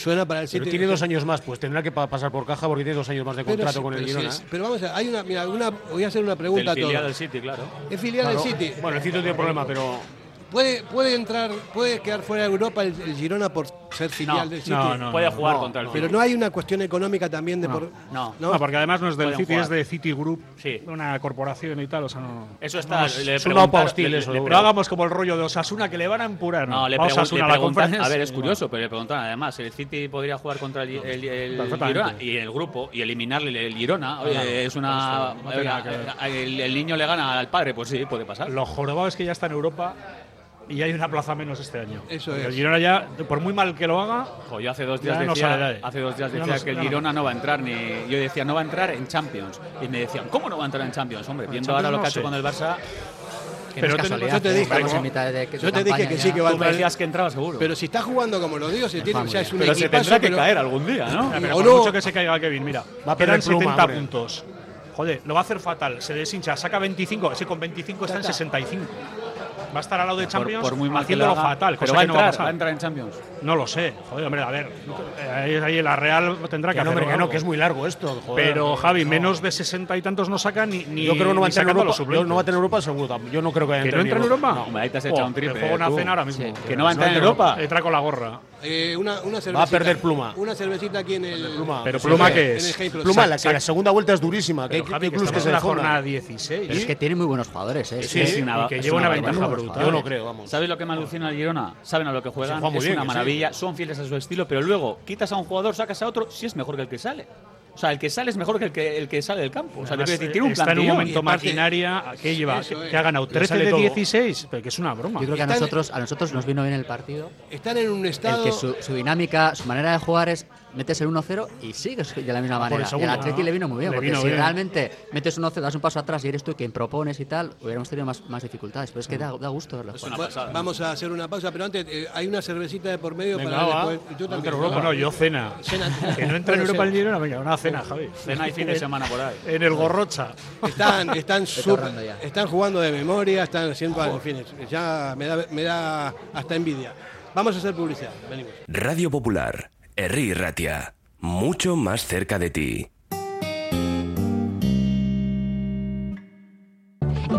Suena para el Pero City. tiene dos años más, pues tendrá que pa- pasar por caja porque tiene dos años más de Pero contrato sí, con el pero sí Girona. es- pero vamos a ver, hay una, mira, una, voy a hacer una pregunta Del a filial del City, claro. Es filial Claro. del City. Bueno, el City no tiene problema, pero ¿Puede, puede entrar, puede quedar fuera de Europa el, el Girona por ser filial No, del City. no, no, Puede jugar no, contra el Pero City. no hay una cuestión económica también de No. por. No. No, porque además no es del Pueden City, jugar. es de City Group, Sí. una corporación y tal, o sea, no. Eso está. Le es un mapa preguntaron- hostil le- eso, le seguro. No hagamos como el rollo de Osasuna que le van a empurar. No, le, pregun- Osasuna le a la preguntan- a ver, es curioso, pero le preguntan además, el City podría jugar contra el, el, el. Girona y el grupo y eliminarle el Girona. Oye, Claro, es una. oiga, el, el niño le gana al padre, pues sí, puede pasar. Lo jorobado es que ya está en Europa y hay una plaza menos este año. Eso es. El Girona ya, por muy mal que lo haga, Jo, yo hace dos días no decía, ahí. hace dos días decía no- que el ya no. Girona no va a entrar ni. Yo decía, no va a entrar en Champions. Y me decían, ¿cómo no va a entrar en Champions? Hombre, En viendo ahora Champions lo no que ha hecho con el Barça. Que Pero no es yo te dije, Estamos ¿no? en mitad de, de Yo te dije que sí, ya. que va a entrar. que entraba seguro. Pero si está jugando como los dioses, tiene, o sea, es un Pero se equipazo, tendrá que pero- caer algún día, ¿no? pero o por no- mucho que se caiga Kevin, mira, Va a perder quedan pluma, 70 hombre. puntos. Joder, lo va a hacer fatal, se deshincha, saca 25, ese con 25 está en 65. Va a estar al lado de Por, Champions por muy mal que lo haciéndolo haga, fatal, pero cosa va a que no va a entrar, pasar. va a entrar en Champions. No lo sé, joder, hombre, a ver, ahí, ahí la Real tendrá que, que no, hacer hombre, que no, algo. que es muy largo esto. joder. Pero Javi, menos de 60 y tantos no saca ni, ni yo creo que no va a ni entrar en sacando Europa. yo no va a tener Europa seguro. Yo no creo que vaya a ¿Que no entra en Europa? No, hombre, ahí te has echado un triple, juego una cena ahora mismo. Sí. Que no va a entrar en Europa. Entra con la gorra. Eh, una, una cervecita, Va a perder pluma. Una cervecita aquí en el. Pluma. Pero pluma sí. que es. el. Pluma, la, que la segunda vuelta es durísima. Que, Pero, que, Javi, que que se la jornada 16. Pero es que tiene muy buenos jugadores, ¿eh? Sí, Es que- una- y que es lleva una ventaja brutal. Yo no creo, vamos. ¿Sabes lo que me alucina al Girona? Saben a lo que juegan, juega muy es una sí. Maravilla, son fieles a su estilo, pero luego quitas a un jugador, sacas a otro, si es mejor que el que sale. O sea, el que sale es mejor que el que, el que sale del campo. O sea, Además, decir, tiene un está en un momento maquinaria que lleva, Eso que ha ganado Le 13 sale de todo. 16, pero que es una broma. Yo creo que a nosotros, a nosotros nos vino bien el partido. Están en un El estado. que su, su dinámica, su manera de jugar es metes el 1-0 y sigues de la misma el manera. Y segundo. al Atleti le vino muy bien, Le porque vino si bien. realmente metes un 1-0, das un paso atrás y eres tú quien propones y tal, hubiéramos tenido más, más dificultades. Pero es que da, da gusto verlo. Es jugar. una Va- pasada. Vamos a hacer una pausa, pero antes eh, hay una cervecita de por medio Venga, para va. después. Yo No también. entra Bueno, yo cena. Cena. Que no entra en Europa el cena. Girona, venga, una cena, Javi. Cena y fin de semana por ahí. En el Gorrocha. Están, están, ya. están jugando de memoria, están haciendo. En fin, ya me da, me da hasta envidia. Vamos a hacer publicidad. Venimos. Radio Popular, Herri Ratia, mucho más cerca de ti.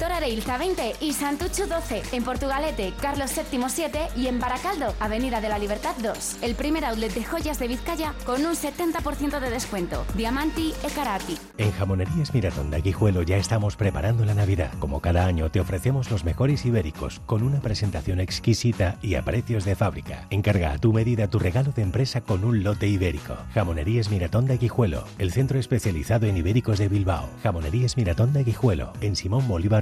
Areilza 20 y Santucho 12. En Portugalete, Carlos VII 7 y en Baracaldo, Avenida de la Libertad 2. El primer outlet de joyas de Vizcaya con un 70% de descuento. Diamanti e Karati. En Jamonerías Miratón de Aguijuelo ya estamos preparando la Navidad. Como cada año te ofrecemos los mejores ibéricos con una presentación exquisita y a precios de fábrica. Encarga a tu medida tu regalo de empresa con un lote ibérico. Jamonerías Miratón de Aguijuelo, el centro especializado en ibéricos de Bilbao. Jamonerías Miratón de Aguijuelo, en Simón Bolívar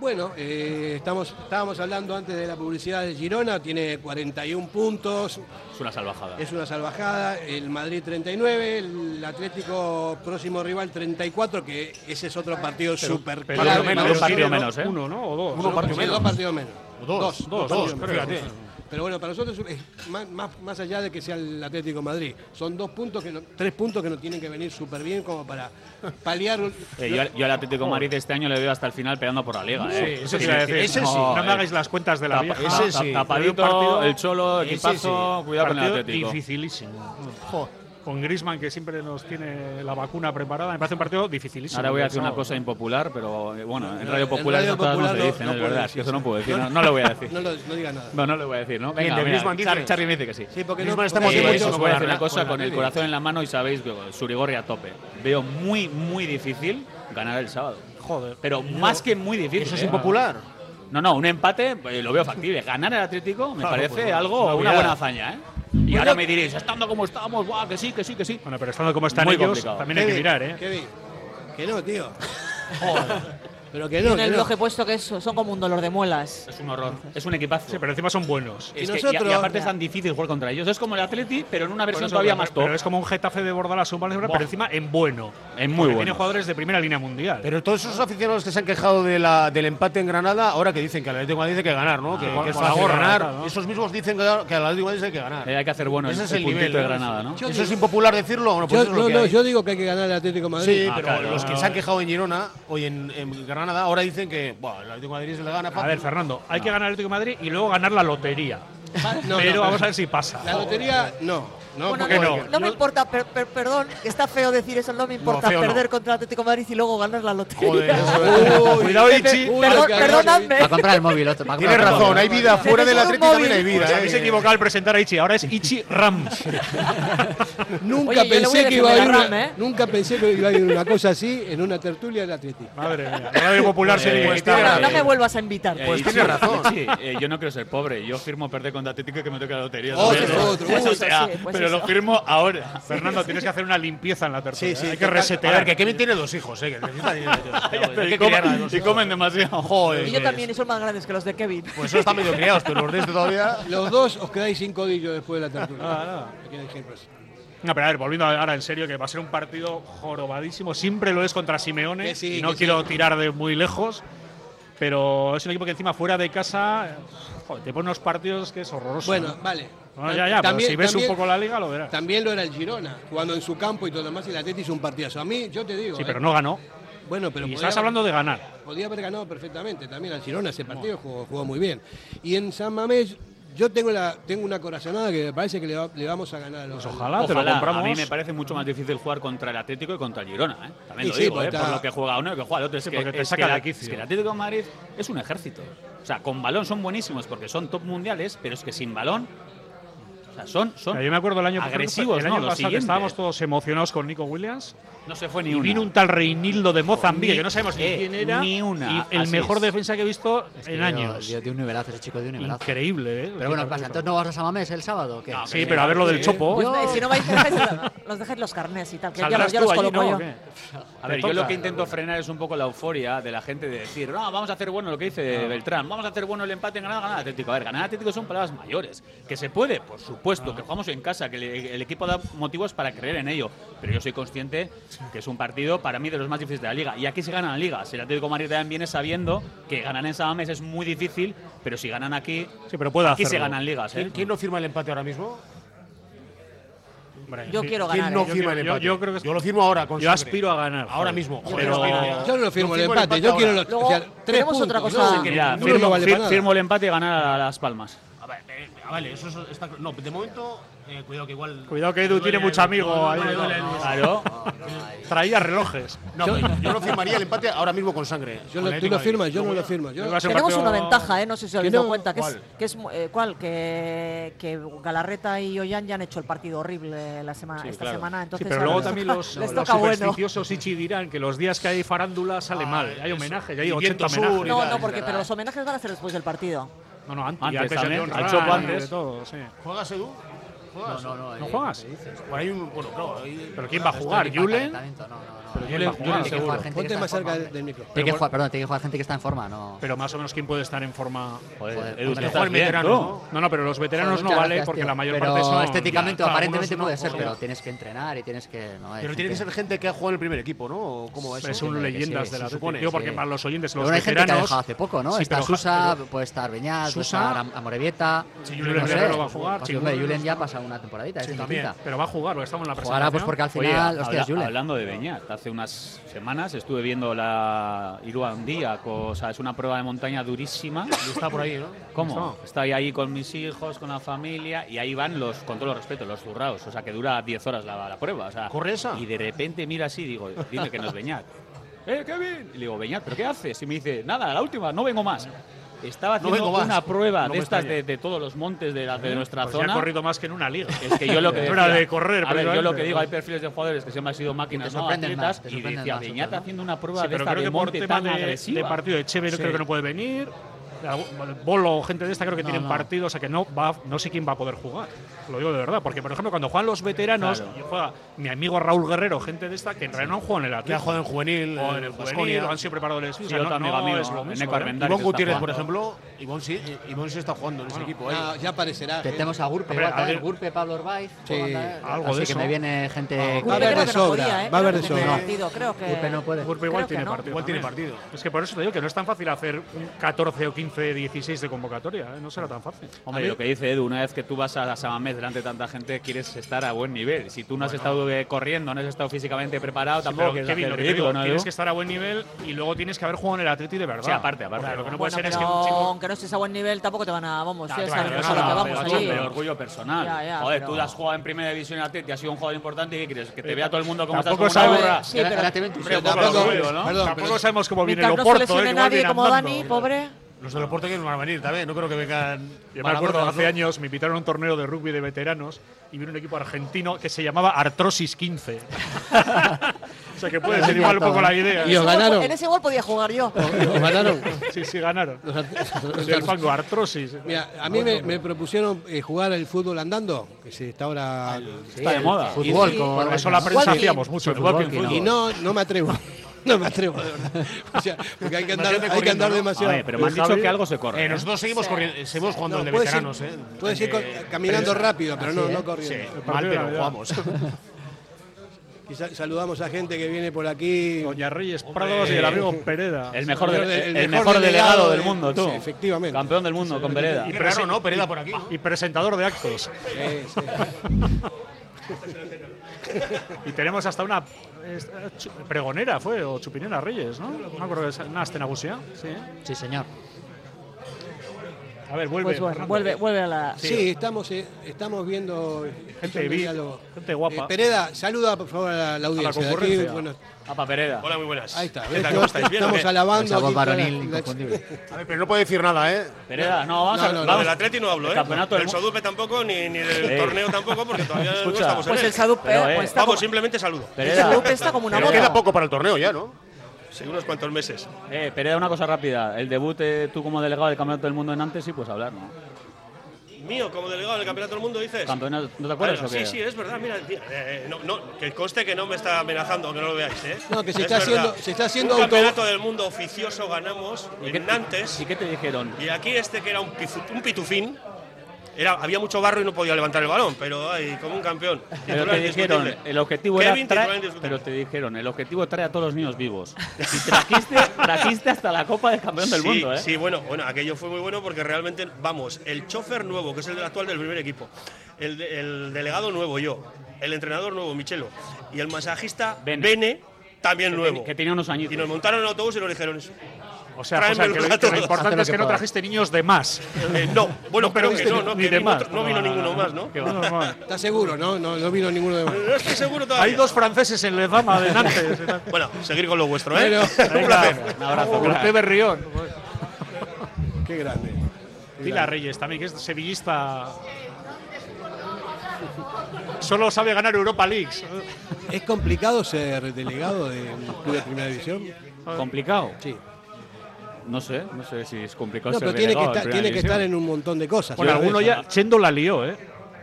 Bueno, eh, estamos, estábamos hablando antes de la publicidad de Girona, tiene 41 puntos, Es una salvajada. es una salvajada, el Madrid 39, el Atlético próximo rival 34, que ese es otro partido Pero- súper pero clave. menos, Dos un partido menos, ¿eh? Uno, ¿no? O dos. Uno Uno partido menos. Dos partidos menos. O dos, dos, partidos dos, menos. fíjate. Pero bueno, para nosotros es más, más, más allá de que sea el Atlético de Madrid, son dos puntos que no- tres puntos que nos tienen que venir súper bien como para paliar. Eh, yo, al- yo al Atlético de Madrid este año le veo hasta el final peleando por la Liga. Sí, ¿eh? eso a decir. Ese No, no me hagáis las cuentas de la tapa- vieja. ta- Ese sí. Tapadito, Pero un partido- el cholo, equipazo, sí. cuidado con el Partido Atlético. Dificilísimo. Con Grisman, que siempre nos tiene la vacuna preparada, me parece un partido dificilísimo. Ahora voy a decir una cosa impopular, pero bueno, en No, Radio en Popular Radio cosas no Popular se no- dicen, no es puede verdad, es decir, que eso no puedo decir, No, no, no lo voy a decir. No, lo- no diga nada. No, no le voy a decir, ¿no? Venga, de mira? Char- Charlie me dice que sí. Sí, porque Griezmann no, está Eh, motivadísimo os voy a decir una cosa, con el corazón en la mano y sabéis que Surigorri a tope. Veo muy, muy difícil ganar el sábado. Joder. Pero más que muy difícil. Eso es ¿eh? impopular. No, no, un empate eh, lo veo factible. Ganar el Atlético me Claro, parece pues, algo, una buena hazaña, ¿eh? Y ahora me diréis, estando como estamos, guau, que sí, que sí, que sí. Bueno, pero estando como están Muy ellos, complicado. también hay que mirar, ¿eh? Kevin, que no, tío. Pero que no, Tiene que el no. bloque puesto que eso, son como un dolor de muelas. Es un horror. Es un equipazo. Sí, pero encima son buenos. Es Y que- y, nosotros- y aparte es tan difícil jugar contra ellos. Es como el Atleti, pero en una versión eso, todavía pero- más top. Pero es como un Getafe de Bordalás, un Valencia, Buah. pero encima en bueno. Es muy Porque bueno. Tiene jugadores de primera línea mundial. Pero todos esos aficionados que se han quejado de la, del empate en Granada, ahora que dicen que al Atlético de Madrid hay que ganar, ¿no? que, con- que es con la fácil gorra, ganar. claro, ¿no? Esos mismos dicen que, que al Atlético de Madrid hay que ganar. Eh, hay que hacer bueno Ese es el el puntito nivel, de ¿no? Granada, ¿no? ¿Eso es impopular decirlo no? Pues Yo, eso es lo no, que no, hay. yo digo que hay que ganar el Atlético de Madrid. Sí, Ah, pero claro, los que no. se han quejado en Girona en, en Granada ahora dicen que bueno, el Atlético de Madrid se le gana A fácil. ver, Fernando, hay que ganar el Atlético de Madrid y luego ganar la lotería. No, pero no, vamos a ver si pasa. La lotería, no. No, Bueno, ¿por qué no, no? no me importa, per- per- perdón, está feo decir eso, no me importa perder contra el Atlético de Madrid y luego ganar la lotería. Joder, Uy, Cuidado, Ichi. uy, Perdón- que- perdonadme. Va a comprar el móvil otro. Tienes razón, móvil. hay vida fuera del Atlético también hay vida. Pues ¿eh? habéis equivocado al presentar a Ichi, ahora es Ichi Ram. Nunca pensé que iba a ir ¿eh? nunca pensé que iba a ir una cosa así en una tertulia del Atlético. Madre mía, la Radio Popular Eh, sería pues tiene No, me vuelvas a invitar. Eh, Pues Ichi, tiene razón. Eh, yo no quiero ser pobre. Yo firmo perder contra Atlético y que me toque la lotería. Otro, ¿eh? otro, Eso, otro. pues pero. Lo firmo ahora. Fernando, tienes que hacer una limpieza en la tertulia. Sí, sí, hay que total. A resetear. ver, que Kevin tiene dos hijos, ¿eh? que necesita dinero. tío. Hay y, que comen, y hijos. demasiado. Joder, Y yo también, y son más grandes que los de Kevin. Pues eso está medio criados, pero los de este todavía. Los dos os quedáis sin codillo después de la tertulia. Ah, así. No, pero a ver, volviendo ahora en serio, que va a ser un partido jorobadísimo. Siempre lo es contra Simeone. Que sí, y no que quiero sí. tirar de muy lejos. Pero es un equipo que encima fuera de casa eh, joder, te pone unos partidos que es horroroso. Bueno, ¿no? vale. Bueno, ya, ya, pero si ves un poco la liga lo verás. También lo era el Girona, jugando en su campo y todo lo demás, y el Atlético hizo un partidazo. A mí, yo te digo. Sí, ¿eh? pero no ganó. Bueno, pero y podía estás hablando de ganar. Podía haber ganado perfectamente también al Girona ese partido, jugó, jugó muy bien. Y en San Mamés, yo tengo, la, tengo una corazonada que me parece que le, va- le vamos a ganar a los. Pues ojalá, te lo compramos. A mí me parece mucho más difícil jugar contra el Atlético y contra el Girona. ¿eh? También lo sí, digo, porque ¿eh? está- por lo que juega uno y que juega el otro. Es, Sí, que, porque te es saca que la- es que el Atlético de Madrid es un ejército. O sea, con balón son buenísimos porque son top mundiales, pero es que sin balón. Sea, son, son Yo me acuerdo el año agresivos, el ¿no? año Lo pasado estábamos todos emocionados con Nico Williams. No se fue ni Y una. vino un tal Reinildo de Mozambique, Ni- que no sabemos ni eh, quién era. ni una. Y el Así mejor es. defensa que he visto Es que en dio- años. de un nivelazo, ese chico de un nivelazo. Increíble, ¿eh? Pero bueno, ¿qué pasa? ¿Entonces no vas a Samamés el sábado o qué? No, Sí, pero a ver lo del Chopo. Pues, Yo- si no vais, dejáis, los dejáis los carnés y tal, que ya, los- ¿Saldrás ya los allí, coloco no? yo. A ver, yo lo que intento frenar es un poco la euforia de la gente de decir, no, vamos a hacer bueno lo que dice Beltrán, vamos a hacer bueno el empate en ganar, ganar Atlético. A ver, ganar Atlético son palabras mayores. Que se puede, por supuesto, que jugamos en casa, que le- el equipo da motivos para creer en ello. Pero yo soy consciente que es un partido para mí de los más difíciles de la liga. Y aquí se gana la liga. Si el Atlético de Madrid también viene sabiendo que ganar en Samamés es muy difícil, pero si ganan aquí, Sí, pero puede aquí se hacerlo. ganan ligas. ¿eh? ¿Quién, quién no firma el empate ahora mismo? Hombre, Yo sí. quiero ¿Quién ganar. no eh. Yo firma el yo- empate? yo creo que Yo lo firmo ahora. Con Yo sangre. aspiro a ganar. Ahora joder. mismo. Pero- Yo no firmo el firmo el empate, empate yo quiero los. Luego, o sea, tres puntos, otra cosa. ¿no? Mira, firmo, vale fir- para nada. firmo el empate y ganar a Las Palmas. Eh, ah, vale, eso. No, de momento, eh, cuidado que igual. Cuidado que Edu tiene mucho amigo ahí. Traía relojes. No, yo, no firmaría el empate ahora mismo con sangre. Yo con firmas, yo no lo firmo. Yo Tenemos una ventaja. ¿eh? No sé si os habéis dado cuenta. Que ¿Cuál? Es, que es, eh, ¿cuál? Que, que, Galarreta y Ollán ya han hecho el partido horrible la semana, esta semana. Entonces, pero luego también los, los supersticiosos bueno. Ichi dirán que los días que hay farándula sale ah, mal. Hay homenajes, hay 80 homenajes. No, no, porque pero los homenajes van a ser después del partido. No, antes, antes, antes De todo, sí. ¿Juegas, Edu? ¿Juegas? No, no, no. ¿No juegas? Por ahí bueno, ¿Pero quién va a jugar? ¿Yule? Pero yo le, yo le. Ponte más cerca del, del micro. Tiene que jugar, perdón, tiene que jugar gente que está en forma, ¿no? Pero más o menos, ¿quién puede estar en forma? Joder, Edu, pues tú estás bien, ¿no? No, no, pero los veteranos no vale porque la mayor parte son... estéticamente aparentemente puede ser, pero tienes que entrenar y tienes que... Pero tiene que ser gente que ha jugado en el primer equipo, ¿no? ¿Cómo es? Son leyendas de la supone. Digo, porque para los oyentes, los veteranos... Pero hay gente que ha hace poco, ¿no? Está Susa, puede estar Beñat, puede estar Amorebieta... Si Julen Guerrero va a jugar... Pues, Julen ya pasa una temporadita, también, pero va a jugar, porque estamos en la presentación. Jugará pues porque al final... Hablando de Beñat, hace unas semanas estuve viendo la Iruandía, o sea, es una prueba de montaña durísima. Yo estaba por ahí, ¿no? ¿Cómo? No. Estoy ahí con mis hijos, con la familia, y ahí van los, con todo los respeto, los zurraos, o sea, que dura 10 horas la, la prueba. O sea, ¿Corre esa? Y de repente mira así, digo, dime que no es Beñat. ¡Eh, Kevin! Y le digo, Beñat, ¿pero qué haces? Y me dice, nada, la última, no vengo más estaba haciendo no una prueba no de estas de, de, todos los montes de, la, de nuestra pues zona. ha corrido más que en una liga. Es que yo lo que decía, de correr, a ver, yo lo que digo, hay perfiles de jugadores que siempre han sido máquinas, no atletas, y decía, Beñata haciendo una prueba sí, de esta de monte tan agresiva. De partido de Cheve sí. creo que no puede venir. Bolo o gente de esta creo que no, tienen no. partidos, o sea que no, va, no sé quién va a poder jugar. Lo digo de verdad, porque por ejemplo, cuando juegan los veteranos, claro. juega mi amigo Raúl Guerrero, gente de esta que en realidad no han en el Atlético. Ya juegan en juvenil, o en el juvenil, o han sido preparado el sí, o sea, no, amigo, amigo, es lo mismo. ¿eh? Ivonne Gutiérrez, por ejemplo, Ivonne sí, eh, Ivonne sí está jugando en ese equipo. ¿eh? ya aparecerá. Que ¿eh? tenemos a Gurpe, a ver, Gurpe Pablo Orbaiz. Sí, algo de eso. que me viene gente. Va a haber de sobra. Va a haber de sobra. Gurpe no puede. Gurpe igual tiene partido. Igual tiene partido. Es que por eso te digo que no es tan fácil hacer un 14 o 15 15, 16 de convocatoria, ¿eh? no será tan fácil. Hombre, lo que dice Edu, una vez que tú vas a la Samamés delante de tanta gente, quieres estar a buen nivel. Si tú no has bueno. estado corriendo, no has estado físicamente preparado, sí, tampoco quieres Kevin, hacer lo ridículo, que digo, ¿no, Tienes que estar a buen nivel y luego tienes que haber jugado en el Atleti de verdad. Sí, aparte, aparte. Lo que no bueno, puede ser es que un chico... aunque no estés a buen nivel, tampoco te van a, vamos, no, sí, te van a, a, lo que vamos orgullo personal. Ya, ya, Joder, pero... tú has jugado en Primera División en Atleti, has sido un jugador importante y ¿qué quieres? Que te eh, vea todo el mundo como tampoco estás como. Tampoco sabemos cómo viene el Oporto, ¿eh? nadie como Dani, pobre. Los de Loporto que van a venir también, no creo que vengan. Yo me acuerdo, hace años me invitaron a un torneo de rugby de veteranos y vino un equipo argentino que se llamaba Artrosis 15. o sea que puede ser igual un poco la idea. ¿eh? Y os ganaron. En ese gol podía jugar yo. Os ganaron. Sí, sí, ganaron. Soy el fango, artrosis. Mira, a mí me, propusieron eh, jugar el fútbol andando, que se está ahora. Está de moda. Fútbol, con, eso la prensa hacíamos mucho. Y no, no me atrevo. No me atrevo, de verdad. Porque hay que andar, hay que andar demasiado. A pero me han dicho que algo se corre. Eh, ¿eh? nosotros seguimos, corriendo, seguimos jugando no, el de veteranos. Eh, puedes ir eh, caminando eh, rápido, pero ¿Ah, no, no corriendo. Sí, mal, pero jugamos. Saludamos a gente que viene por aquí. Doña Reyes Prados y el amigo Pereda. El mejor, el, mejor, delegado, del mundo, tú. Sí, efectivamente. Campeón del mundo con Pereda. Y raro, ¿no? Pereda por aquí. Y presentador de actos. Sí, y tenemos hasta una eh, Pregonera fue, o Chupinera Reyes, ¿no? No me acuerdo que sí. Sí, señor. A ver, vuelve. Pues vuelve, vuelve a la. Sí, estamos, eh, estamos viendo. Eh, gente, guapa. Eh, Pereda, saluda por favor a la, audiencia. A la. Aquí, bueno. Apa Pereda. Hola, muy buenas. Ahí está. ¿Qué tal, ¿cómo estáis? Estamos alabando. Esa voz varonil inconfundible. A ver, pero no puedo decir nada, ¿eh? Pereda, no, vamos no, no, a. No, vamos. del Atleti no hablo, ¿eh? Campeonato del Sadupe tampoco, ni, ni del torneo tampoco, porque todavía no estamos en Pues el Sadupe. Pues vamos, simplemente saludo. El Sadupe está como una bola. Queda poco para el torneo ya, ¿no? Sí, unos cuantos meses. Eh, pero una cosa rápida. El debut, eh, tú como delegado del Campeonato del Mundo en antes, sí, pues hablar, ¿no? Mío, como delegado del Campeonato del Mundo, dices. ¿Campeonato? ¿No te acuerdas? Bueno, o qué? sí, sí, es verdad. Mira, tía, eh, no, no, que conste que no me está amenazando, que no lo veáis. ¿eh? No, que si es está haciendo, si está haciendo auto... Campeonato del Mundo oficioso ganamos ¿Y en qué, Nantes. ¿Y qué te dijeron? Y aquí este que era un, pifu, un pitufín era, había mucho barro y no podía levantar el balón, pero ay, como un campeón. Pero te dijeron, el objetivo Kevin, era indiscutible. pero te dijeron, el objetivo trae a todos los niños vivos. Y trajiste, trajiste hasta la Copa del Campeón del sí, Mundo, ¿eh? Sí, bueno, bueno, aquello fue muy bueno porque realmente, vamos, el chofer nuevo, que es el actual del primer equipo, el, de- el delegado nuevo yo, el entrenador nuevo, Michelo, y el masajista Bene, también Que nuevo. ten- que tenía unos añitos. Y nos montaron en el autobús y nos dijeron eso. O sea, o sea, que, lo, que lo importante es que no trajiste niños de más. Eh, no, bueno, pero que no, no, Ni que de más. otro- no vino ninguno más, ¿no? ¿Estás seguro? No, no, no vino ninguno de más. No estoy seguro todavía. Hay dos franceses en Lezama de Nantes. Bueno, seguir con lo vuestro, ¿eh? Bueno, un placer. Un abrazo. Como el crack. Pepe Rión. Qué grande. Dile a Reyes también, que es sevillista. Solo sabe ganar Europa Leagues. ¿Es complicado ser delegado de un club de primera división? ¿Complicado? Sí. No sé, no sé si es complicado No, ser pero tiene que, estar, tiene que estar en un montón de cosas. Bueno, alguno ya. Chendo la lió, ¿eh?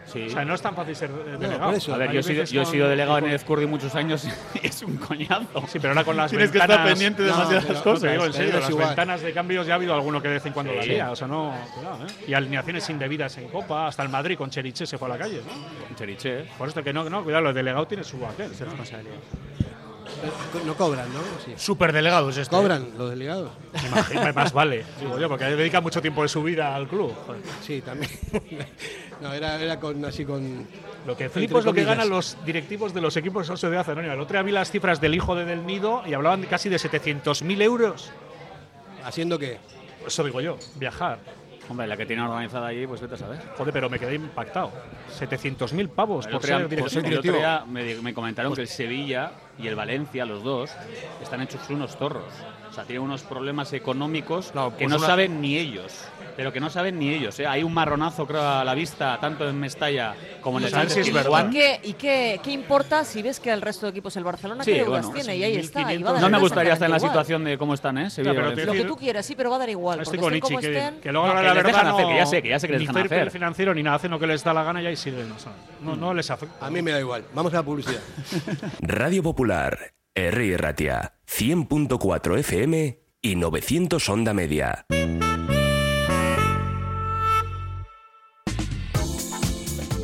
Sí. O sea, no es tan fácil ser delegado. eso. A ver, yo he sido, yo he sido delegado en Ezcurdi muchos años y es un coñazo. Sí, pero ahora con las Tienes que ventanas. estar pendiente de No, demasiadas pero- cosas. Digo, en serio, es las igual. ventanas de cambios ya ha habido alguno que de vez en cuando la Sí. lía. O sea, no. cuidado, ¿eh? Y alineaciones indebidas en Copa. Hasta el Madrid con Cheriche se fue a la calle, ¿no? Cheriche, ¿eh? Por esto que no, no, cuidado, el delegado tiene su aquel, su responsabilidad. No cobran, ¿no? Sí. Superdelegados este. ¿Cobran los delegados? Imagínate, más vale, digo yo, porque dedica mucho tiempo de su vida al club. Joder. Sí, también. no, era, era con, así con. Lo que flipo es lo que ganan los directivos de los equipos de Sociedad Anónima. El otro día vi las cifras del hijo de Del Nido y hablaban de casi de 700.000 euros. ¿Haciendo qué? Eso digo yo, viajar. Hombre, la que tiene organizada allí, pues vete a saber. Joder, pero me quedé impactado. 700.000 pavos El por ser pues, directivo. el otro día me, comentaron que el Sevilla y el Valencia, los dos, están hechos unos zorros. O sea, tienen unos problemas económicos que pues no una- saben ni ellos. Pero que no saben ni ellos. ¿eh? Hay un marronazo, creo, a la vista, tanto en Mestalla como en el Sánchez. ¿Y, qué, y qué, qué importa si ves que el resto de equipos, el Barcelona, Sí, qué deudas bueno, tiene? Y ahí está. y va a dar No me gustaría estar en la situación de cómo están, ¿eh? Sevilla. Lo que tú quieras, sí, pero va a dar igual. Estoy porque con Ichi, que, estén. que luego No, ahora que la les verdad dejan hacer, que ya sé, que ya sé que les ni dejan hacer. financiero ni nada, hacen lo que les da la gana y ahí siguen. o sea, no, no les afecta. A mí me da igual. Vamos a la publicidad. Radio Popular, R. Ratia, 100.4 FM y 900 Onda Media.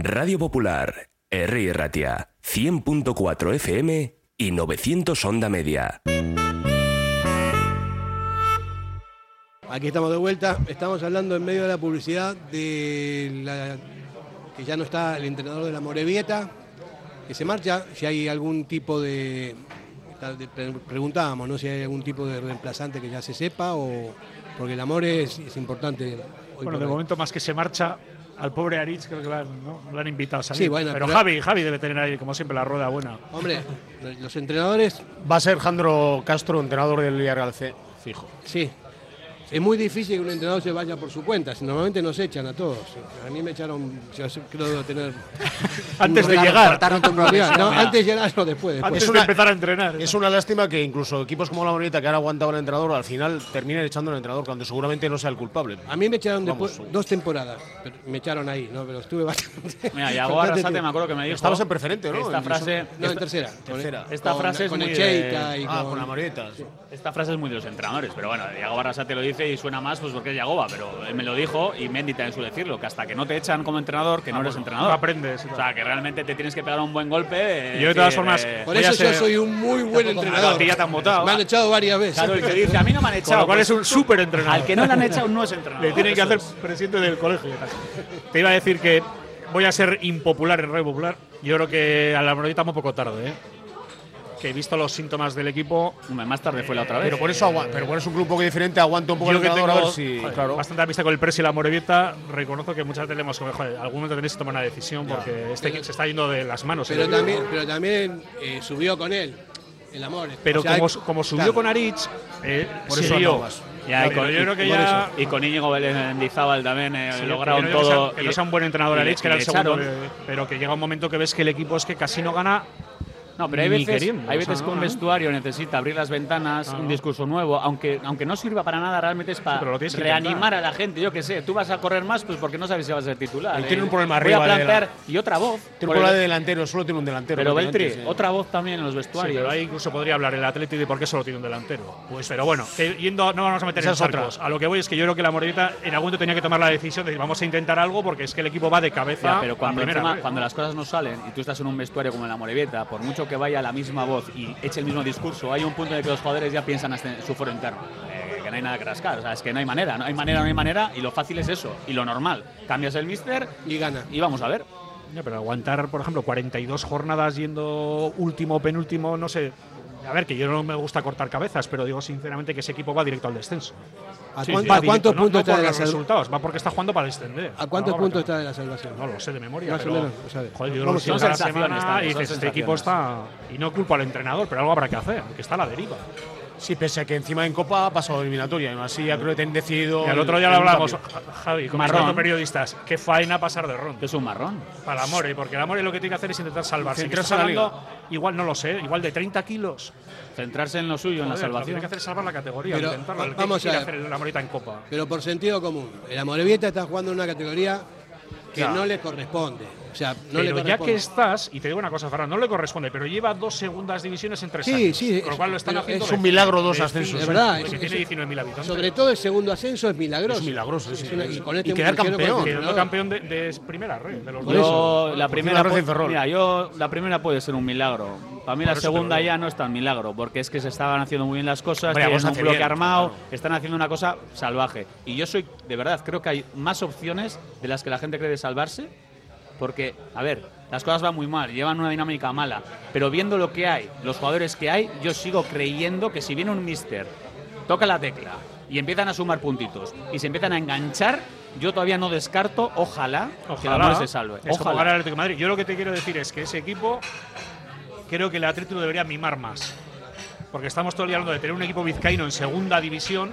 Radio Popular, R. Ratia, 100.4 FM y 900 Onda Media. Aquí estamos de vuelta. Estamos hablando en medio de la publicidad de la, que ya no está el entrenador de la Morevieta, que se marcha. Si hay algún tipo de, de- pre- preguntábamos, ¿no? Si hay algún tipo de reemplazante que ya se sepa o porque el amor es, es importante. hoy Bueno, de momento más que se marcha, al pobre Aritz creo que lo han, ¿no? Lo han invitado a salir. Sí, bueno, pero, pero- Javi, Javi debe tener ahí, como siempre, la rueda buena. Hombre, los entrenadores. Va a ser Jandro Castro, entrenador del Villarreal C, fijo. Sí es muy difícil que un entrenador se vaya por su cuenta. Normalmente nos echan a todos. A mí me echaron, antes de llegar. Antes de llegar, no, después. después. Antes de empezar a entrenar. Es una lástima que incluso equipos como la Bonita, que han aguantado al entrenador, al final terminen echando al entrenador, cuando seguramente no sea el culpable. A mí me echaron dos temporadas. Me echaron ahí, ¿no? Pero estuve bastante. Mira, y Arrasate, me acuerdo que me dijo. Estabas en preferente, ¿no? Esta frase. No, en tercera. Con, esta frase con, es con muy. De, ah, con, la Moreta. Esta frase es muy de los entrenadores, pero bueno, Diego Arrasate lo dice y suena más pues porque es Yagoba, pero él me lo dijo y Mendy también suele decirlo, que hasta que no te echan como entrenador, que no ah, eres entrenador. Aprendes. O sea, que realmente te tienes que pegar un buen golpe. Eh, yo de todas formas... Por eso yo soy un muy buen entrenador. A ti ya te han votado. Me han echado varias veces. Claro, el que a mí no me han echado. Con pues, es un súper entrenador. Al que no le han echado no es entrenador. Le tienen que hacer presidente del colegio. Te iba a decir que voy a ser impopular en Radio Popular. Yo creo que a la mejor estamos poco tarde, ¿eh? que he visto los síntomas del equipo. Más tarde fue la otra vez. Pero por eso, pero por eso es un club un poco diferente, aguanta un poco Yo el que tengo, a ver si, joder, claro. Bastante amistad con el Presi y la Morevieta. Reconozco que muchas veces le hemos. Joder, algún momento tenéis que tomar una decisión porque pero, este se está yendo de las manos. Pero ¿eh? también, pero también eh, subió con él el amor. Pero o sea, como, hay, como, subió claro. con Arich, eh, por eso siguió. Ya, y, con, y, creo que ya y con Íñigo Vélez Mendizábal también eh, sí, lograron que no todo. Sea, que no sea un buen entrenador Arich, que era el segundo, pero que llega un momento que ves que el equipo es que casi no gana no, pero hay veces, hay veces que un vestuario necesita abrir las ventanas, un discurso nuevo, aunque, aunque no sirva para nada, realmente es para reanimar a la gente. Yo qué sé, tú vas a correr más pues porque no sabes si vas a ser titular. Eh. Tiene un problema arriba. Voy a plantear, y otra voz. Tiene un problema de delantero, solo tiene un delantero. Pero Beltri, otra voz también en los vestuarios. Pero ahí incluso podría hablar el Atleti de por qué solo tiene un delantero. Pues, pero bueno, yendo, no vamos a meter Esas en. A lo que voy es que yo creo que la Morevita en algún momento tenía que tomar la decisión de vamos a intentar algo porque es que el equipo va de cabeza. Pero cuando, cuando las cosas no salen y tú estás en un vestuario como en la Morevita, por mucho que vaya la misma voz y eche el mismo discurso, hay un punto en el que los jugadores ya piensan hasta en su foro interno. Eh, que no hay nada que rascar, o sea, es que no hay manera, no hay manera, no hay manera, y lo fácil es eso, y lo normal. Cambias el mister y gana. Y vamos a ver. Pero aguantar, por ejemplo, 42 jornadas yendo último, penúltimo, no sé, a ver, que yo no me gusta cortar cabezas, pero digo sinceramente que ese equipo va directo al descenso. ¿A, sí, cuántos no, puntos no está de la salvación? resultados, va porque está jugando para descender. ¿A cuántos puntos está de la salvación? No lo sé de memoria, Más pero, joder, yo lo sé la semana y dices, este equipo está y no culpo al entrenador, pero algo habrá que hacer, que está a la deriva. Sí, pese a que encima en Copa ha pasado eliminatoria. Y así ya creo que han decidido. Y al otro ya lo hablamos, Javi, con marrón. periodistas. Qué faena pasar de ronda. Es un marrón. Para amor, y porque el Amore lo que tiene que hacer es intentar salvarse. Centrarse. Igual no lo sé, igual de 30 kilos. Centrarse en lo suyo, en la salvación. Lo que tiene que hacer es salvar la categoría. Pero, intentarlo. A hacer el Amorita en Copa. Pero por sentido común. El Amorevieta está jugando en una categoría que no le corresponde pero ya que estás, y te digo una cosa, Ferran, no le corresponde, pero lleva dos segundas divisiones en tres sí, años. Sí, con lo cual lo están haciendo. Es un milagro dos ascensos. Es verdad. Es, tiene 19.000 habitantes. Sobre todo el segundo ascenso es milagroso. Es milagroso, sí, y, este quedar campeón. Quedando campeón de, primera red. De los yo, la primera, red mira, yo, la primera puede ser un milagro. Para mí la segunda ya no es tan milagro, porque es que se estaban haciendo muy bien las cosas, Hombre, tienen un bloque armado, claro. están haciendo una cosa salvaje. Y yo soy, de verdad, creo que hay más opciones de las que la gente cree de salvarse porque, a ver, las cosas van muy mal, llevan una dinámica mala. Pero viendo lo que hay, los jugadores que hay, yo sigo creyendo que si viene un mister, toca la tecla y empiezan a sumar puntitos y se empiezan a enganchar, yo todavía no descarto, ojalá, ojalá que el se salve. Ojalá. Madrid. Yo lo que te quiero decir es que ese equipo creo que el Atlético debería mimar más. Porque estamos todo el día hablando de tener un equipo vizcaíno en segunda división